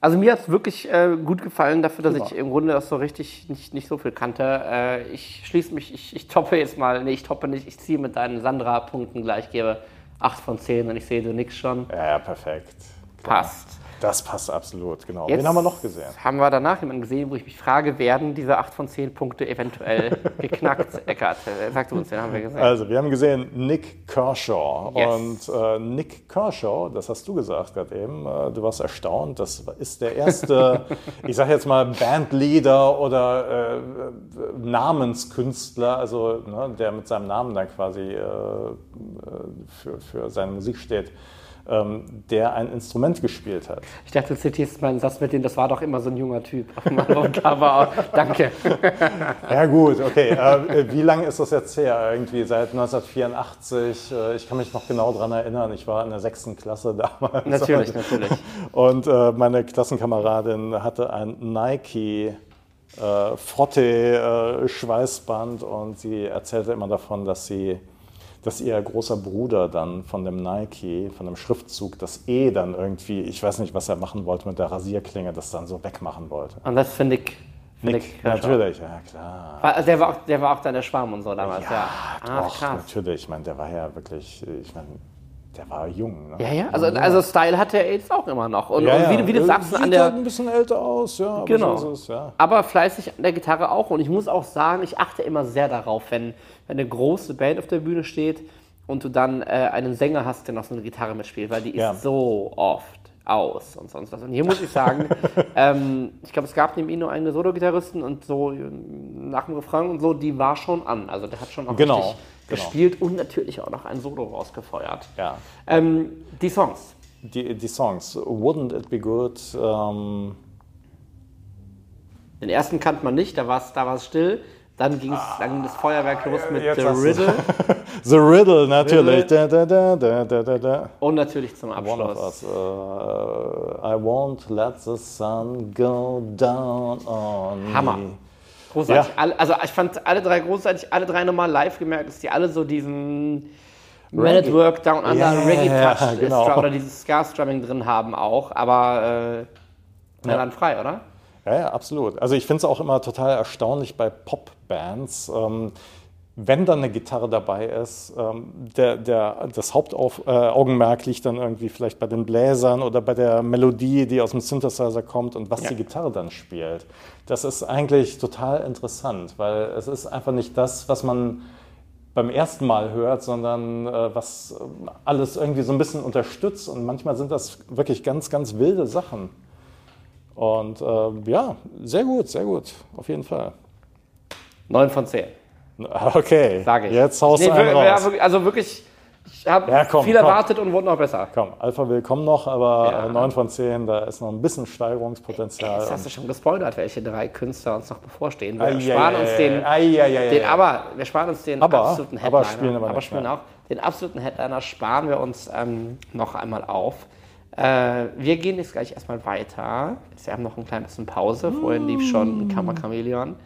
Also mir hat es wirklich äh, gut gefallen dafür, dass Super. ich im Grunde das so richtig nicht, nicht so viel kannte. Äh, ich schließe mich, ich, ich toppe jetzt mal, nee, ich toppe nicht, ich ziehe mit deinen Sandra-Punkten gleich, gebe 8 von 10 und ich sehe, du nix schon. Ja, ja, perfekt. Klar. Passt. Das passt absolut, genau. Jetzt Wen haben wir noch gesehen? Haben wir danach jemanden gesehen, wo ich mich frage, werden diese 8 von 10 Punkte eventuell geknackt? Eckart, äh, sag du uns, den haben wir gesehen. Also, wir haben gesehen Nick Kershaw. Yes. Und äh, Nick Kershaw, das hast du gesagt gerade eben, äh, du warst erstaunt, das ist der erste, ich sage jetzt mal Bandleader oder äh, Namenskünstler, also ne, der mit seinem Namen dann quasi äh, äh, für, für seine Musik steht der ein Instrument gespielt hat. Ich dachte, du zitierst meinen Satz mit dem, das war doch immer so ein junger Typ auf dem Cover. Danke. ja gut, okay. Äh, wie lange ist das jetzt her? Irgendwie seit 1984. Äh, ich kann mich noch genau daran erinnern. Ich war in der sechsten Klasse damals. Natürlich, natürlich. Und äh, meine Klassenkameradin hatte ein Nike äh, Frotte-Schweißband und sie erzählte immer davon, dass sie dass ihr großer Bruder dann von dem Nike, von dem Schriftzug, das E dann irgendwie, ich weiß nicht, was er machen wollte mit der Rasierklinge, das dann so wegmachen wollte. Und das finde ich. Nick, ich natürlich, ja klar. Also der, war auch, der war auch dann der Schwarm und so damals, ja. ja. Ah, doch, krass. natürlich. Ich meine, der war ja wirklich, ich meine, der war jung. Ne? Ja, ja. Also, also Style hat der jetzt auch immer noch. Und, Ja, und wie, wie du sagst, Sieht an der. halt ein bisschen älter aus, ja. aber Genau. So ist es, ja. aber fleißig an der Gitarre auch. Und ich muss auch sagen, ich achte immer sehr darauf, wenn, wenn eine große Band auf der Bühne steht und du dann äh, einen Sänger hast, der noch so eine Gitarre mitspielt, weil die ist Ja. so oft aus und sonst was. Und hier muss ich sagen, ähm, ich glaube, es gab neben ihm nur einen Solo-Gitarristen und so ähm, nach dem Refrain und so, die war schon an. Also der hat schon auch Genau, richtig genau. gespielt und natürlich auch noch ein Solo rausgefeuert. ja. Ähm, die Songs. Die, die Songs, Wouldn't It Be Good, ähm, Den ersten kannte man nicht, da war es da war's still. Dann, ging's, dann ging das Feuerwerk los mit jetzt The Riddle The Riddle natürlich. Da, da, da, da, da, da, da. und natürlich zum One of Abschluss. us. Uh, I won't let the sun go down on Hammer. me. Großartig. Ja. Alle, also ich fand alle drei großartig, alle drei nochmal live gemerkt, dass die alle so diesen Man at Work, Down Under, Ja, Reggae-Touch ja, genau. oder dieses Ska-Strumming drin haben auch, aber äh, ja. dann frei, oder? Ja, ja, absolut. Also ich finde es auch immer total erstaunlich bei Popbands, ähm, wenn dann eine Gitarre dabei ist, ähm, der, der, das Hauptaugenmerk liegt dann irgendwie vielleicht bei den Bläsern oder bei der Melodie, die aus dem Synthesizer kommt und was Ja. die Gitarre dann spielt. Das ist eigentlich total interessant, weil es ist einfach nicht das, was man beim ersten Mal hört, sondern äh, was äh, alles irgendwie so ein bisschen unterstützt. Und manchmal sind das wirklich ganz, ganz wilde Sachen. Und äh, ja, sehr gut, sehr gut, auf jeden Fall. 9 von 10, Okay, sage ich. jetzt haust Nee, du einen raus. wirklich- Also wirklich, ich habe Ja, komm, viel komm. erwartet und wurde noch besser. Komm, Alpha will kommen noch, aber Ja. äh, 9 von 10, da ist noch ein bisschen Steigerungspotenzial. Jetzt hast du schon gespoilert, welche drei Künstler uns noch bevorstehen. Wir Ei, sparen uns den, den aber wir sparen uns den Aber- absoluten aber Headliner. spielen aber nicht spielen mehr. auch. Den absoluten Headliner sparen wir uns ähm, noch einmal auf. Äh, wir gehen jetzt gleich erstmal weiter. Wir haben noch ein klein bisschen Pause. Vorhin lief schon Kammer Chameleon.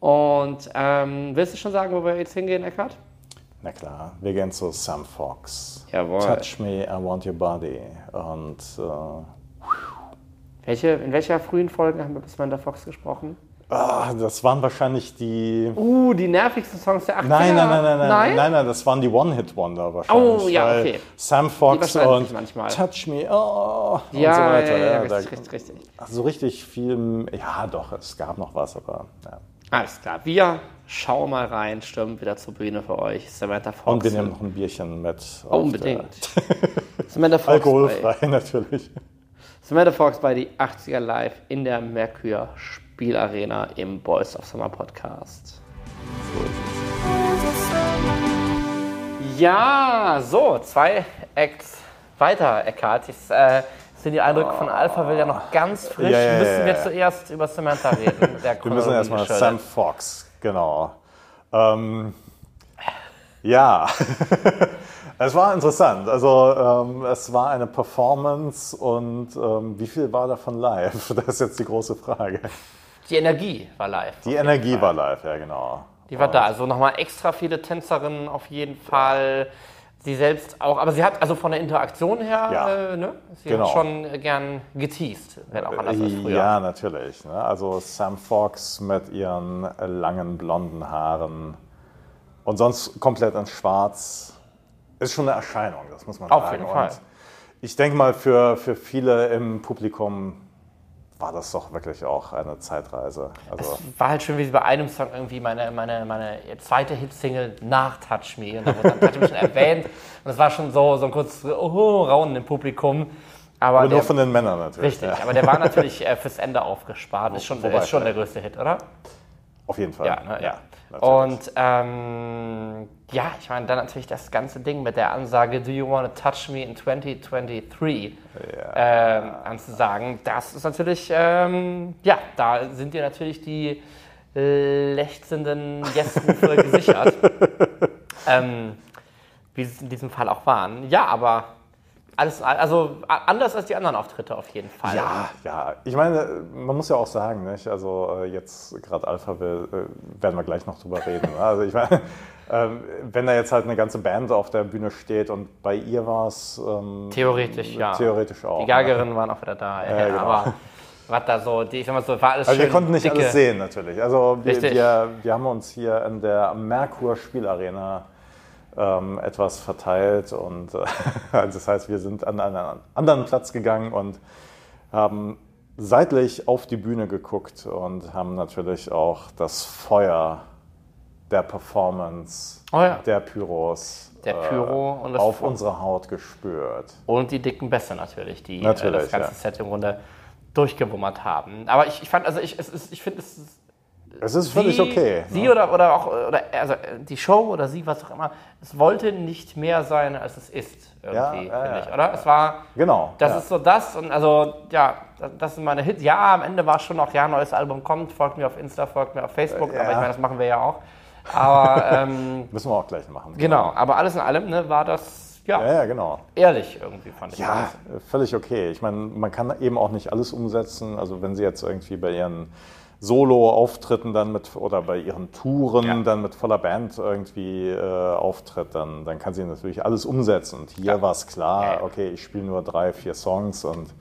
Und ähm, willst du schon sagen, wo wir jetzt hingehen, Eckhard? Na klar, wir gehen zu Sam Fox. Jawohl. Touch me, I want your body. Und äh, Welche, in welcher frühen Folge haben wir bis Amanda Fox gesprochen? ah, das waren wahrscheinlich die. Uh, die nervigsten Songs der 80er. Nein, nein, nein, nein, nein, Nein? nein, nein, das waren die One-Hit-Wonder wahrscheinlich. Oh, ja, okay. Sam Fox und. Touch Me, oh, Ja, und so weiter. ja, ja, da- richtig, richtig, richtig. So richtig viel, ja doch, es gab noch was, aber ja. Alles klar, wir schauen mal rein, stürmen wieder zur Bühne für euch. Samantha Fox. Und wir nehmen noch ein Bierchen mit. auf Unbedingt. Samantha Fox, alkoholfrei bei, natürlich. Samantha Fox bei die 80er Live in der Merkur Spielarena im Boys of Summer Podcast. Ja, so, zwei Acts weiter, Eckhart. Jetzt äh, sind die Eindrücke von Alphaville ja noch ganz frisch. Ja, ja, ja, müssen wir ja. zuerst über Samantha reden. Wir müssen erstmal Sam. Fox, genau. Ähm, ja, es war interessant. Also ähm, es war eine Performance und ähm, wie viel war davon live? Das ist jetzt die große Frage. Die Energie war live. Die Energie war live, ja genau. Die war da. Also nochmal extra viele Tänzerinnen auf jeden Fall. Sie selbst auch, aber sie hat also von der Interaktion her, Ja. äh, ne? Sie Genau. hat schon äh, gern geteased, wenn auch anders als früher. Ja, natürlich. Ne? Also Sam Fox mit ihren langen blonden Haaren und sonst komplett in Schwarz ist schon eine Erscheinung, das muss man Auf sagen. jeden Fall. Und ich denke mal, für, für viele im Publikum war das doch wirklich auch eine Zeitreise. Also, War halt schön, wie sie bei einem Song irgendwie meine, meine, meine zweite Hitsingle nach Touch Me und da wurde dann Touch Me schon erwähnt und es war schon so, so ein kurzes oh, Raunen im Publikum. Aber, aber der, nur von den Männern natürlich. richtig, Ja. aber der war natürlich äh, fürs Ende aufgespart. Ist schon, Wobei, ist schon der größte Hit, oder? Auf jeden Fall. Ja, ne, ja. Und ähm, ja, ich meine, dann natürlich das ganze Ding mit der Ansage, do you want to touch me in 2023 ähm, anzusagen, das ist natürlich, ähm, ja, da sind dir natürlich die äh, lechzenden Yes-Rufe gesichert. ähm, wie es in diesem Fall auch waren. Ja, aber alles, also anders als die anderen Auftritte auf jeden Fall. Ja, ja. Ich meine, man muss ja auch sagen, nicht? also äh, jetzt gerade Alphaville, äh, werden wir gleich noch drüber reden. ne? Also ich meine, ähm, wenn da jetzt halt eine ganze Band auf der Bühne steht und bei ihr war es ähm, Theoretisch, ja. theoretisch auch. Die ne? Geigerinnen waren auch wieder da. Ja, genau. Aber was da so, die, ich sag mal so, war alles Also wir schön konnten nicht dicke, alles sehen natürlich. Also wir, wir, wir haben uns hier in der Merkur Spielarena ähm, etwas verteilt. Und äh, das heißt, wir sind an einen anderen Platz gegangen und haben seitlich auf die Bühne geguckt und haben natürlich auch das Feuer der Performance, Oh ja. der Pyros Der Pyro und das auf Feuer. unserer Haut gespürt. Und die dicken Bässe natürlich, die Natürlich, äh, das ganze ja. Set im Grunde durchgewummert haben. Aber ich, ich fand, also ich, es ich finde, es Es ist völlig sie, okay. Sie ne? oder, oder auch oder, also die Show oder sie, was auch immer, es wollte nicht mehr sein, als es ist, irgendwie, Ja, ja. ich, oder? Es war, Genau. das ja. ist so das und also, ja, das sind meine Hits. Ja, am Ende war es schon noch, ja, neues Album kommt, folgt mir auf Insta, folgt mir auf Facebook, Ja. aber ich meine, das machen wir ja auch. Aber, ähm, Müssen wir auch gleich machen. genau, aber alles in allem ne, war das, ja, Ja, ja, genau. ehrlich irgendwie, fand ich. Ja, völlig okay. Ich meine, man kann eben auch nicht alles umsetzen. Also wenn sie jetzt irgendwie bei ihren Solo-Auftritten dann mit oder bei ihren Touren Ja. dann mit voller Band irgendwie äh, auftritt, dann, dann kann sie natürlich alles umsetzen. Und hier Ja. war es klar, okay, ich spiele nur drei, vier Songs und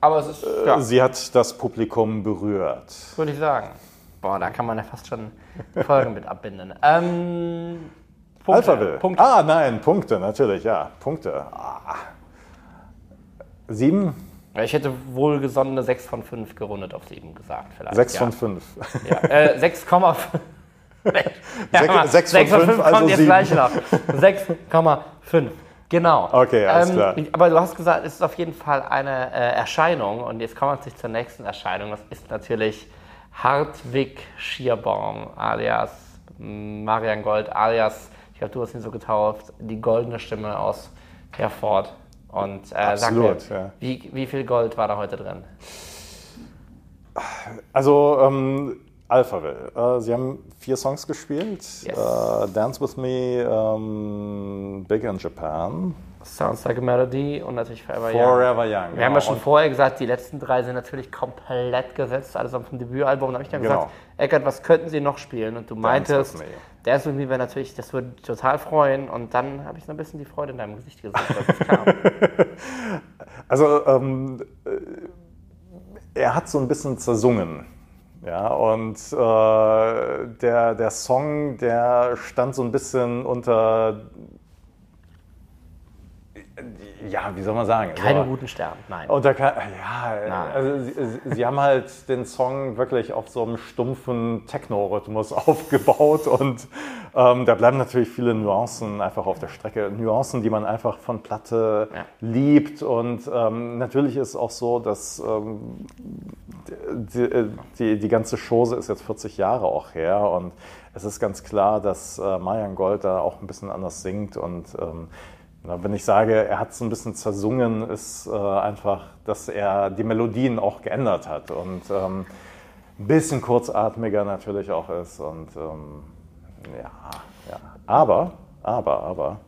Aber es ist, ja, sie hat das Publikum berührt. würde ich sagen. Boah, da kann man ja fast schon Folgen mit abbinden. Ähm, Punkte, Alphaville. Punkte. Ah, nein, Punkte, natürlich, ja. Punkte. Ah. Sieben? Ich hätte wohlgesonnene 6 von 5 gerundet auf 7 gesagt. Vielleicht. Sechs ja. von fünf. Ja, äh, 6,5. Ja, Sechs von fünf, kommt also jetzt sieben. gleich noch. 6,5. Genau. Okay, alles klar. Aber du hast gesagt, es ist auf jeden Fall eine äh, Erscheinung. Und jetzt kommen wir zur nächsten Erscheinung. Das ist natürlich Hartwig Schierbaum alias Marian Gold alias, ich glaube, du hast ihn so getauft, die goldene Stimme aus Herford. Und äh, Absolut, mir, ja. wie, wie viel Gold war da heute drin? Also, ähm, Alphaville. Äh, sie haben vier Songs gespielt. Yes. Äh, Dance With Me, ähm, Big in Japan, Sounds Like a Melody und natürlich Forever Young. Forever Young. Wir haben ja schon Und- vorher gesagt, die letzten drei sind natürlich komplett gesetzt, alles auf dem Debütalbum. Da habe ich dann Genau. gesagt, Eckert, was könnten sie noch spielen? Und du meintest, With Me wäre natürlich, das würde dich total freuen. Und dann habe ich so ein bisschen die Freude in deinem Gesicht gesehen, dass es kam. Also, ähm, äh, er hat so ein bisschen zersungen. Ja, und äh, der, der Song, der stand so ein bisschen unter, ja, wie soll man sagen? Keine So- guten Sterne, nein. Und da kann, ja, Nein. also sie, sie- sie haben halt den Song wirklich auf so einem stumpfen Techno-Rhythmus aufgebaut und ähm, da bleiben natürlich viele Nuancen einfach auf der Strecke. Nuancen, die man einfach von Platte Ja. liebt und ähm, natürlich ist auch so, dass ähm, die, die, die ganze Chose ist jetzt 40 Jahre auch her und es ist ganz klar, dass äh, Marian Gold da auch ein bisschen anders singt und ähm, wenn ich sage, er hat es ein bisschen zersungen, ist äh, einfach, dass er die Melodien auch geändert hat und ähm, ein bisschen kurzatmiger natürlich auch ist und ähm, ja, ja. Aber, aber, aber,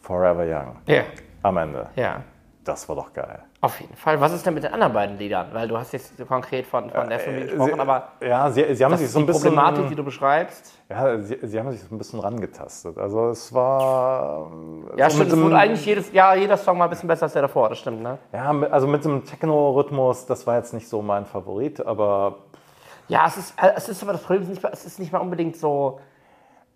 Forever Young ja, am Ende, ja. Das war doch geil. Auf jeden Fall. Was ist denn mit den anderen beiden Liedern? Weil du hast jetzt so konkret von, von With Me gesprochen, Sie, aber ja, sie, sie haben sich so die ein bisschen Problematik, die du beschreibst. Ja, sie, sie haben sich so ein bisschen rangetastet. Also es war. Ja, so stimmt. Es wurde eigentlich jedes, ja, jeder Song mal ein bisschen besser als der davor, das stimmt, ne? Ja, also mit dem Techno-Rhythmus, das war jetzt nicht so mein Favorit, aber Ja, es ist, äh, es ist aber das Problem, ist nicht, mal- es ist nicht mal unbedingt so.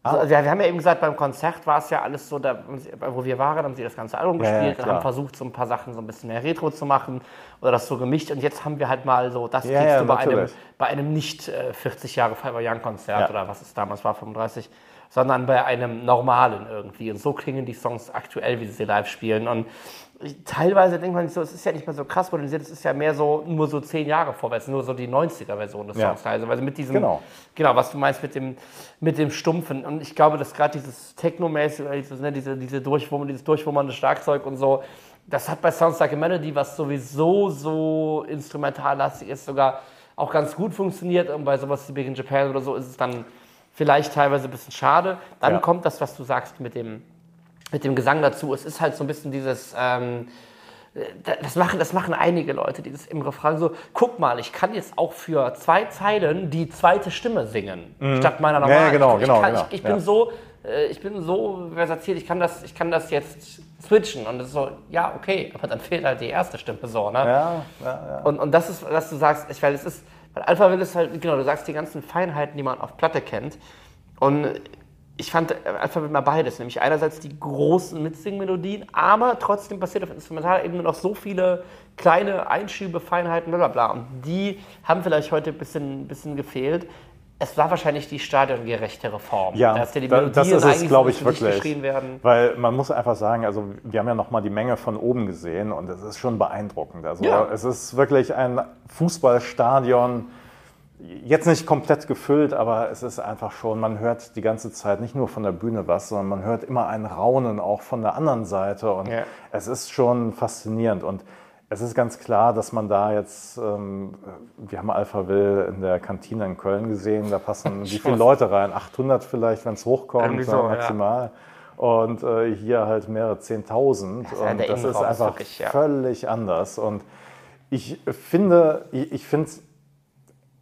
So also wir, wir haben ja eben gesagt, beim Konzert war es ja alles so, da, wo wir waren, haben sie das ganze Album Ja, ja, gespielt und haben versucht, so ein paar Sachen so ein bisschen mehr Retro zu machen oder das so gemischt. Und jetzt haben wir halt mal so, das Ja, kriegst ja, du bei einem, bei einem nicht äh, 40 Jahre Fiverr Young Konzert Ja. oder was es damals war, 35, sondern bei einem normalen irgendwie. Und so klingen die Songs aktuell, wie sie sie live spielen. Und teilweise denkt man sich so, es ist ja nicht mehr so krass modernisiert, es ist ja mehr so, nur so 10 Jahre vorwärts, nur so die 90er-Version des Ja. Songs. Also, mit diesem, Genau. genau, was du meinst mit dem, mit dem Stumpfen. Und ich glaube, dass gerade dieses Technomäßige, dieses, ne, diese, diese Durchwummern, dieses durchwummernde Schlagzeug und so, das hat bei Sounds Like a Melody, was sowieso so instrumentallastig ist, sogar auch ganz gut funktioniert. Und bei sowas wie Big in Japan oder so ist es dann vielleicht teilweise ein bisschen schade. Dann Ja. kommt das, was du sagst mit dem, mit dem Gesang dazu. Es ist halt so ein bisschen dieses, ähm, das machen, das machen einige Leute, die das im Refrain so, guck mal, ich kann jetzt auch für zwei Zeilen die zweite Stimme singen, statt meiner Mhm. Normalen. ja, genau, ich, genau, kann, genau, ich, ich bin ja. so, äh, ich bin so versatil, ich kann das, ich kann das jetzt switchen und das ist so, ja, okay, aber dann fehlt halt die erste Stimme so, ne? ja, ja, ja. Und, und das ist, was du sagst, ich, weil es ist, weil Alpha Will ist halt, genau, du sagst die ganzen Feinheiten, die man auf Platte kennt. Und ich fand einfach immer beides, nämlich einerseits die großen Mitsingmelodien, aber trotzdem passiert auf Instrumentalebene noch so viele kleine Einschübe, Feinheiten, bla bla bla. Und die haben vielleicht heute ein bisschen, bisschen gefehlt. Es war wahrscheinlich die stadiongerechtere Form. Ja, dass die da- das ist es, eigentlich glaube ich, wirklich. geschrien werden. Weil man muss einfach sagen, also wir haben ja nochmal die Menge von oben gesehen und es ist schon beeindruckend. Also Ja. es ist wirklich ein Fußballstadion, jetzt nicht komplett gefüllt, aber es ist einfach schon, man hört die ganze Zeit nicht nur von der Bühne was, sondern man hört immer ein Raunen auch von der anderen Seite und Ja. es ist schon faszinierend und es ist ganz klar, dass man da jetzt, ähm, wir haben Alpha Will in der Kantine in Köln gesehen, da passen wie viele Leute rein? 800 vielleicht, wenn es hochkommt, so, äh, ja. maximal. Und äh, hier halt mehrere 10.000. ist ja und das ist Innenraum ist einfach wirklich, ja. völlig anders. Und ich finde, ich, ich finde es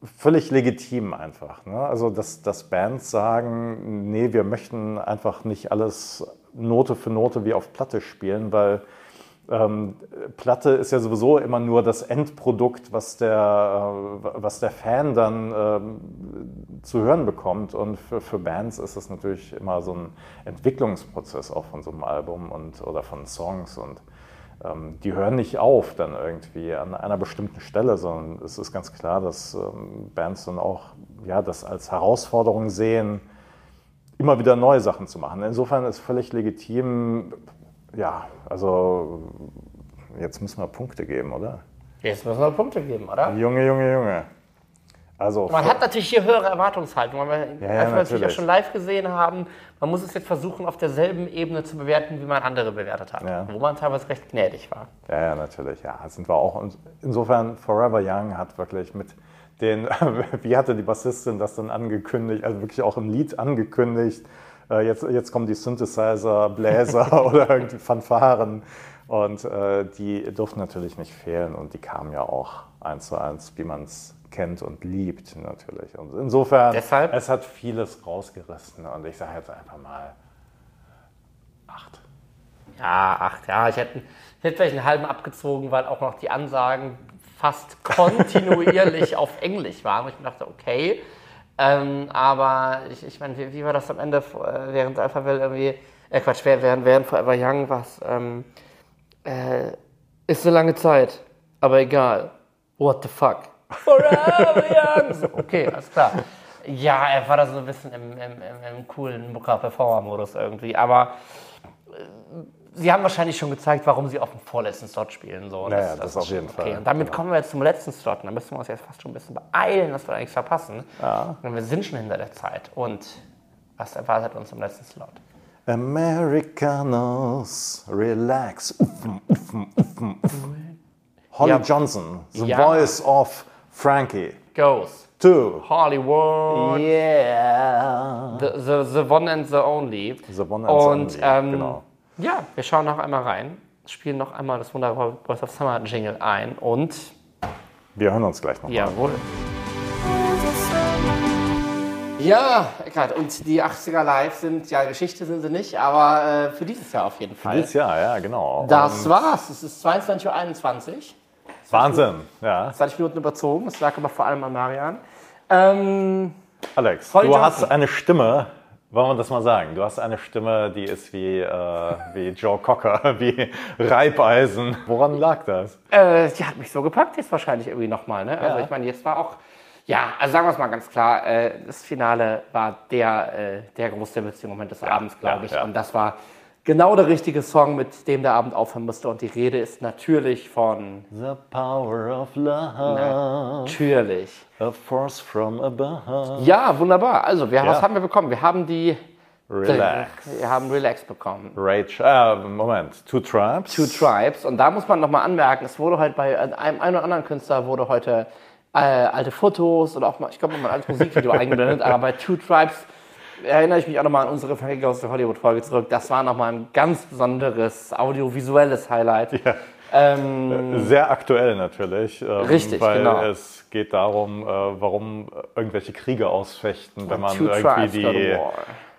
völlig legitim einfach. Ne? Also, dass, dass Bands sagen, nee, wir möchten einfach nicht alles Note für Note wie auf Platte spielen, weil ähm, Platte ist ja sowieso immer nur das Endprodukt, was der, äh, was der Fan dann ähm, zu hören bekommt. Und für, für Bands ist es natürlich immer so ein Entwicklungsprozess auch von so einem Album und, oder von Songs. Und die hören nicht auf dann irgendwie an einer bestimmten Stelle, sondern es ist ganz klar, dass ähm, Bands dann auch ja, das als Herausforderung sehen, immer wieder neue Sachen zu machen. Insofern ist völlig legitim, ja, also jetzt müssen wir Punkte geben, oder? Jetzt müssen wir Punkte geben, oder? Junge, Junge, Junge. Also Man hat natürlich hier höhere Erwartungshaltung, weil wir ja, natürlich auch natürlich. schon live gesehen haben. Man muss es jetzt versuchen, auf derselben Ebene zu bewerten, wie man andere bewertet hat. Ja. Wo man teilweise recht gnädig war. Ja, ja, natürlich. Ja, sind wir auch. Und insofern, Forever Young hat wirklich mit den, wie hatte die Bassistin das dann angekündigt, also wirklich auch im Lied angekündigt, äh, jetzt, jetzt kommen die Synthesizer, Bläser oder irgendwie Fanfaren. Und äh, die durften natürlich nicht fehlen und die kamen ja auch eins zu eins, wie man es kennt und liebt natürlich. Und insofern, Deshalb? es hat vieles rausgerissen und ich sage jetzt einfach mal acht. Ja, acht, ja. Ich hätte, ich hätte vielleicht einen halben abgezogen, weil auch noch die Ansagen fast kontinuierlich auf Englisch waren. Und ich mir dachte, okay. Ähm, aber ich, ich meine, wie, wie war das am Ende, äh, während Alpha Will irgendwie, äh Quatsch, während, während Forever Young was, ähm, äh, ist eine lange Zeit, aber egal. What the fuck? Forever Young! So, okay, alles klar. Ja, er war da so ein bisschen im, im, im, im coolen Booker-Performer-Modus irgendwie, aber Sie haben wahrscheinlich schon gezeigt, warum Sie auf dem vorletzten Slot spielen. So. Und Ja, ja, das auf jeden Fall, Okay. Und damit genau. kommen wir jetzt zum letzten Slot. Und da müssen wir uns jetzt fast schon ein bisschen beeilen, dass wir da nichts verpassen. Und wir sind schon hinter der Zeit. Und was erwartet uns im letzten Slot? Americanos, relax. Uffen, uffen, uffen, uffen. Holly Ja. Johnson, the Ja. voice of Frankie. Goes. Two. Hollywood. Yeah. The, the, the one and the only. The one and the Und only, ähm, genau. ja, wir schauen noch einmal rein, spielen noch einmal das wunderbare Boys of Summer Jingle ein und Wir hören uns gleich nochmal. Jawohl. Ja, Eckart, und die 80er Live sind, ja, Geschichte sind sie nicht, aber äh, für dieses Jahr auf jeden Fall. Dieses Jahr, ja, genau. Das Und war's. Es ist 22.21 Uhr. Wahnsinn, ja. 20 Minuten überzogen. Das lag aber vor allem an Marian. Ähm, Alex, Holly du Johnson. hast eine Stimme, wollen wir das mal sagen, du hast eine Stimme, die ist wie, äh, wie Joe Cocker, wie Reibeisen. Woran lag das? äh, die hat mich so gepackt jetzt wahrscheinlich irgendwie nochmal. Ne? Also Ja. ich meine, jetzt war auch, ja, also sagen wir es mal ganz klar, äh, das Finale war der, äh, der große Beziehungsmoment des Abends, glaube ja, ich. ja. Und das war genau der richtige Song, mit dem der Abend aufhören musste. Und die Rede ist natürlich von, The power of love, natürlich, a force from above. Ja, wunderbar. Also, wir, was Ja. haben wir bekommen? Wir haben die. Relax. Wir haben Relax bekommen. Rage, äh, Moment, Two Tribes. Two Tribes. Und da muss man nochmal anmerken, es wurde halt bei einem einen oder anderen Künstler wurde heute äh, alte Fotos oder auch mal, ich glaube, mal ein altes Musikvideo eingeblendet. Aber bei Two Tribes erinnere ich mich auch nochmal an unsere Vergleich aus der Hollywood-Folge zurück. Das war nochmal ein ganz besonderes audiovisuelles Highlight. Ja. Ähm, Sehr aktuell natürlich. ähm, Richtig, weil genau. es geht darum, äh, warum irgendwelche Kriege ausfechten, wenn man irgendwie die.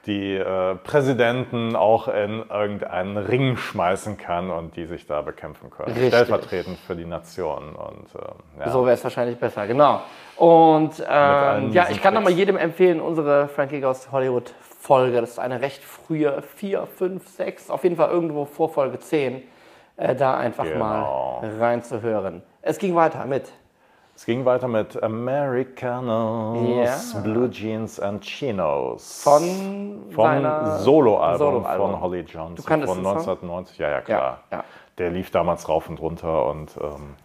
Die äh, Präsidenten auch in irgendeinen Ring schmeißen kann und die sich da bekämpfen können. Richtig. Stellvertretend für die Nation. Und, ähm, ja. So wäre es wahrscheinlich besser, genau. Und ähm, ja, ich kann nochmal jedem empfehlen, unsere Frankie Goes Hollywood Folge. Das ist eine recht frühe 4, 5, 6, auf jeden Fall irgendwo vor Folge 10. Äh, da einfach Genau. mal reinzuhören. Es ging weiter mit. Es ging weiter mit Americanos, Ja. Blue Jeans and Chinos. Von Vom seiner Soloalbum Soloalbum. von Holly Johnson Du von den Song? 1990. Ja, ja, klar. Ja, ja. Der lief damals rauf und runter und ähm,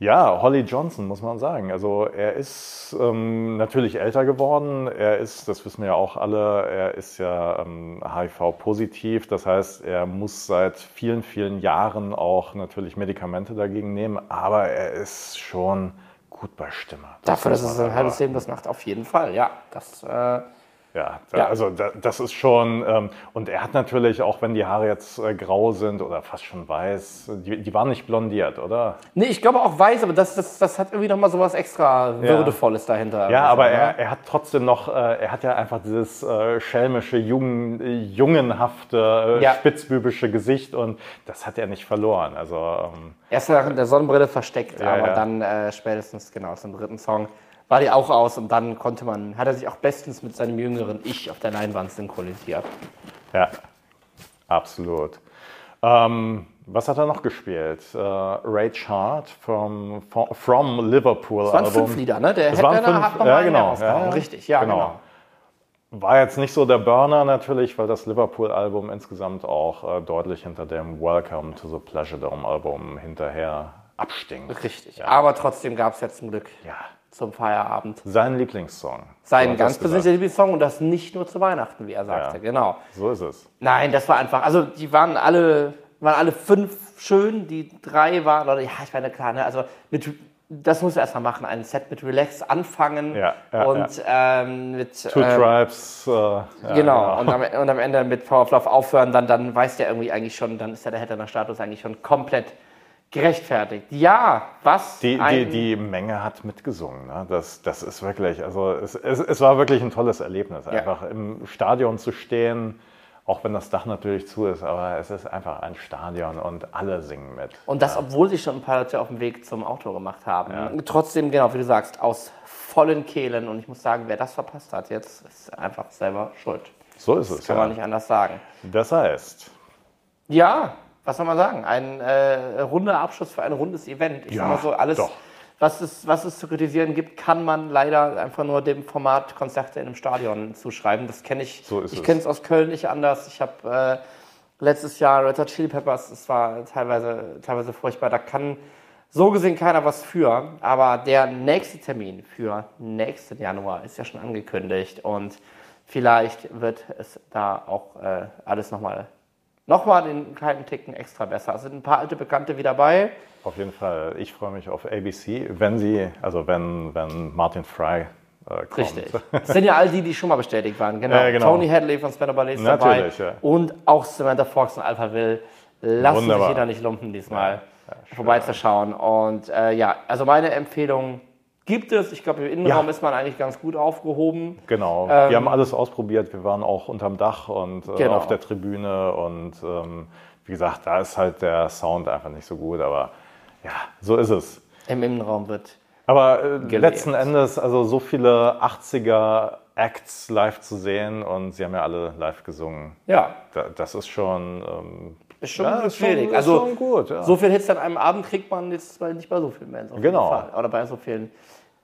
ja, Holly Johnson muss man sagen. Also er ist ähm, natürlich älter geworden. Er ist, das wissen wir ja auch alle, er ist ja ähm, HIV-positiv. Das heißt, er muss seit vielen, vielen Jahren auch natürlich Medikamente dagegen nehmen. Aber er ist schon gut bei Stimme. Dafür, dass es ein halbes Leben das macht, auf jeden Fall. Ja, das. Äh, Ja, Ja. also da, das ist schon, ähm, und er hat natürlich, auch wenn die Haare jetzt äh, grau sind oder fast schon weiß, die, die waren nicht blondiert, oder? nee, ich glaube auch weiß, aber das, das, das hat irgendwie nochmal so was extra Würdevolles dahinter. Ja, aber ne? er, er hat trotzdem noch, äh, er hat ja einfach dieses äh, schelmische, jungen, äh, jungenhafte, äh, Ja. spitzbübische Gesicht und das hat er nicht verloren. Also ähm, Erst in der Sonnenbrille versteckt, Ja, aber ja. dann äh, spätestens, genau, zum dritten Song war die auch aus und dann konnte man, hat er sich auch bestens mit seinem jüngeren Ich auf der Leinwand synchronisiert. ja, absolut. Ähm, was hat er noch gespielt? Äh, Ray Chart from, from Liverpool. Es waren Album. fünf Lieder, ne? Der Es waren fünf- hat noch ja, genau, ja. Richtig, ja, Genau. genau. War jetzt nicht so der Burner natürlich, weil das Liverpool-Album insgesamt auch äh, deutlich hinter dem Welcome to the Pleasure Dome-Album hinterher abstinkt. Richtig. Ja. Aber trotzdem gab es ja zum Glück Ja. Zum Feierabend Sein Lieblingssong. hat ganz er's persönlichen gesagt. Lieblingssong und das nicht nur zu Weihnachten, wie er sagte. Ja. Genau. So ist es. Nein, das war einfach, also die waren alle, waren alle fünf schön, die drei waren, oder ja, ich meine, klar, ne, also mit, das musst du erstmal machen, ein Set mit Relax anfangen Ja, ja, und Ähm, mit Two ähm, Tribes. Äh, ja, Genau, Und, am, und am Ende mit Power of Love aufhören, dann, dann weiß der irgendwie eigentlich schon, dann ist ja der Headliner-Status eigentlich schon komplett gerechtfertigt. Ja, was? Die, die, die Menge hat mitgesungen. Ne? Das, das ist wirklich, also es, es, es war wirklich ein tolles Erlebnis, einfach im Stadion zu stehen, auch wenn das Dach natürlich zu ist, aber es ist einfach ein Stadion und alle singen mit. Und das, obwohl sich schon ein paar Leute auf dem Weg zum Auto gemacht haben. Trotzdem, genau, wie du sagst, aus vollen Kehlen. Und ich muss sagen, wer das verpasst hat jetzt, ist einfach selber schuld. So ist es. Kann ja. man nicht anders sagen. Das heißt, Ja, was soll man sagen? Ein äh, runder Abschluss für ein rundes Event. Ich Ja, sag mal so, alles, doch. was es, was es zu kritisieren gibt, kann man leider einfach nur dem Format Konzerte in einem Stadion zuschreiben. Das kenne ich. So ist ich es. kenne es aus Köln nicht anders. Ich habe äh, letztes Jahr Red Hot Chili Peppers, das war teilweise, teilweise furchtbar. Da kann so gesehen keiner was für. Aber der nächste Termin für nächsten Januar ist ja schon angekündigt. Und vielleicht wird es da auch äh, alles nochmal nochmal den kleinen Ticken extra besser. Es sind ein paar alte Bekannte wieder dabei. auf jeden Fall, ich freue mich auf ABC, wenn sie, also wenn, wenn Martin Fry äh, kommt. Richtig. Das sind ja all die, die schon mal bestätigt waren. Genau. Ja, genau. Tony Hadley von Spender Ballet ist dabei. Natürlich, ja. Und auch Samantha Fox und Alpha Will lassen Wunderbar. sich jeder nicht lumpen diesmal schön. vorbeizuschauen. Und äh, ja, also meine Empfehlung gibt es. Ich glaube, im Innenraum Ja. ist man eigentlich ganz gut aufgehoben. Genau, Ähm, wir haben alles ausprobiert. Wir waren auch unterm Dach und äh, Genau. auf der Tribüne und ähm, wie gesagt, da ist halt der Sound einfach nicht so gut, aber ja, so ist es. Im Innenraum wird. Aber äh, letzten Endes, also so viele 80er Acts live zu sehen und sie haben ja alle live gesungen. Ja, Da, das ist schon, ähm, ist schon ja, ist schon, befriedigend. ist Also schon gut. Ja. So viel Hits an einem Abend kriegt man jetzt nicht bei so vielen Bands. Genau. Oder bei so vielen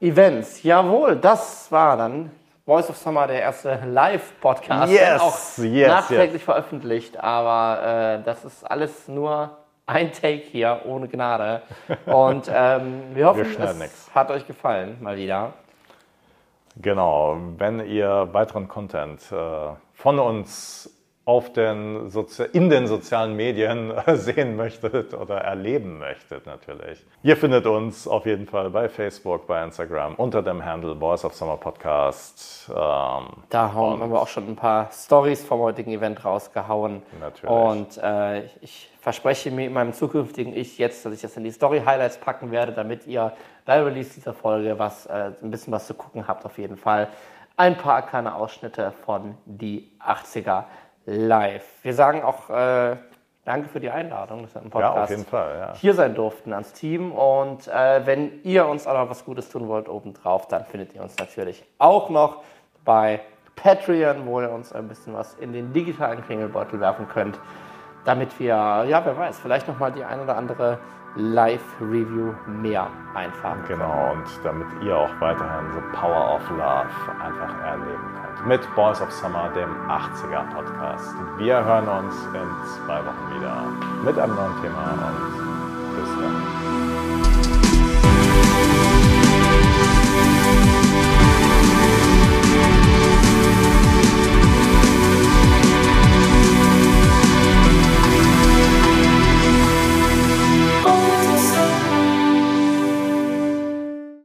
Events. Jawohl, das war dann Voice of Summer, der erste Live-Podcast. Yes, auch yes, nachträglich yes. veröffentlicht. Aber äh, das ist alles nur ein Take hier, ohne Gnade. Und ähm, wir hoffen, Wir es nix. hat euch gefallen, mal wieder. Genau, wenn ihr weiteren Content äh, von uns auf den Sozi in den sozialen Medien sehen möchtet oder erleben möchtet natürlich. Ihr findet uns auf jeden Fall bei Facebook, bei Instagram unter dem Handle Voice of Summer Podcast. Ähm, Da haben wir auch schon ein paar Stories vom heutigen Event rausgehauen. Natürlich. Und äh, ich verspreche mir meinem zukünftigen Ich jetzt, dass ich das in die Story-Highlights packen werde, damit ihr bei Release dieser Folge was, äh, ein bisschen was zu gucken habt auf jeden Fall. ein paar kleine Ausschnitte von die 80er live. Wir sagen auch äh, danke für die Einladung, dass wir im Podcast Ja, auf jeden Fall. Ja. hier sein durften ans Team. Und äh, wenn ihr uns auch noch was Gutes tun wollt obendrauf, dann findet ihr uns natürlich auch noch bei Patreon, wo ihr uns ein bisschen was in den digitalen Klingelbeutel werfen könnt, damit wir, ja, wer weiß, vielleicht nochmal die ein oder andere Live-Review mehr einfahren. Genau, und damit ihr auch weiterhin The Power of Love einfach erleben könnt mit Boys of Summer, dem 80er Podcast. Wir hören uns in zwei Wochen wieder mit einem neuen Thema und bis dann.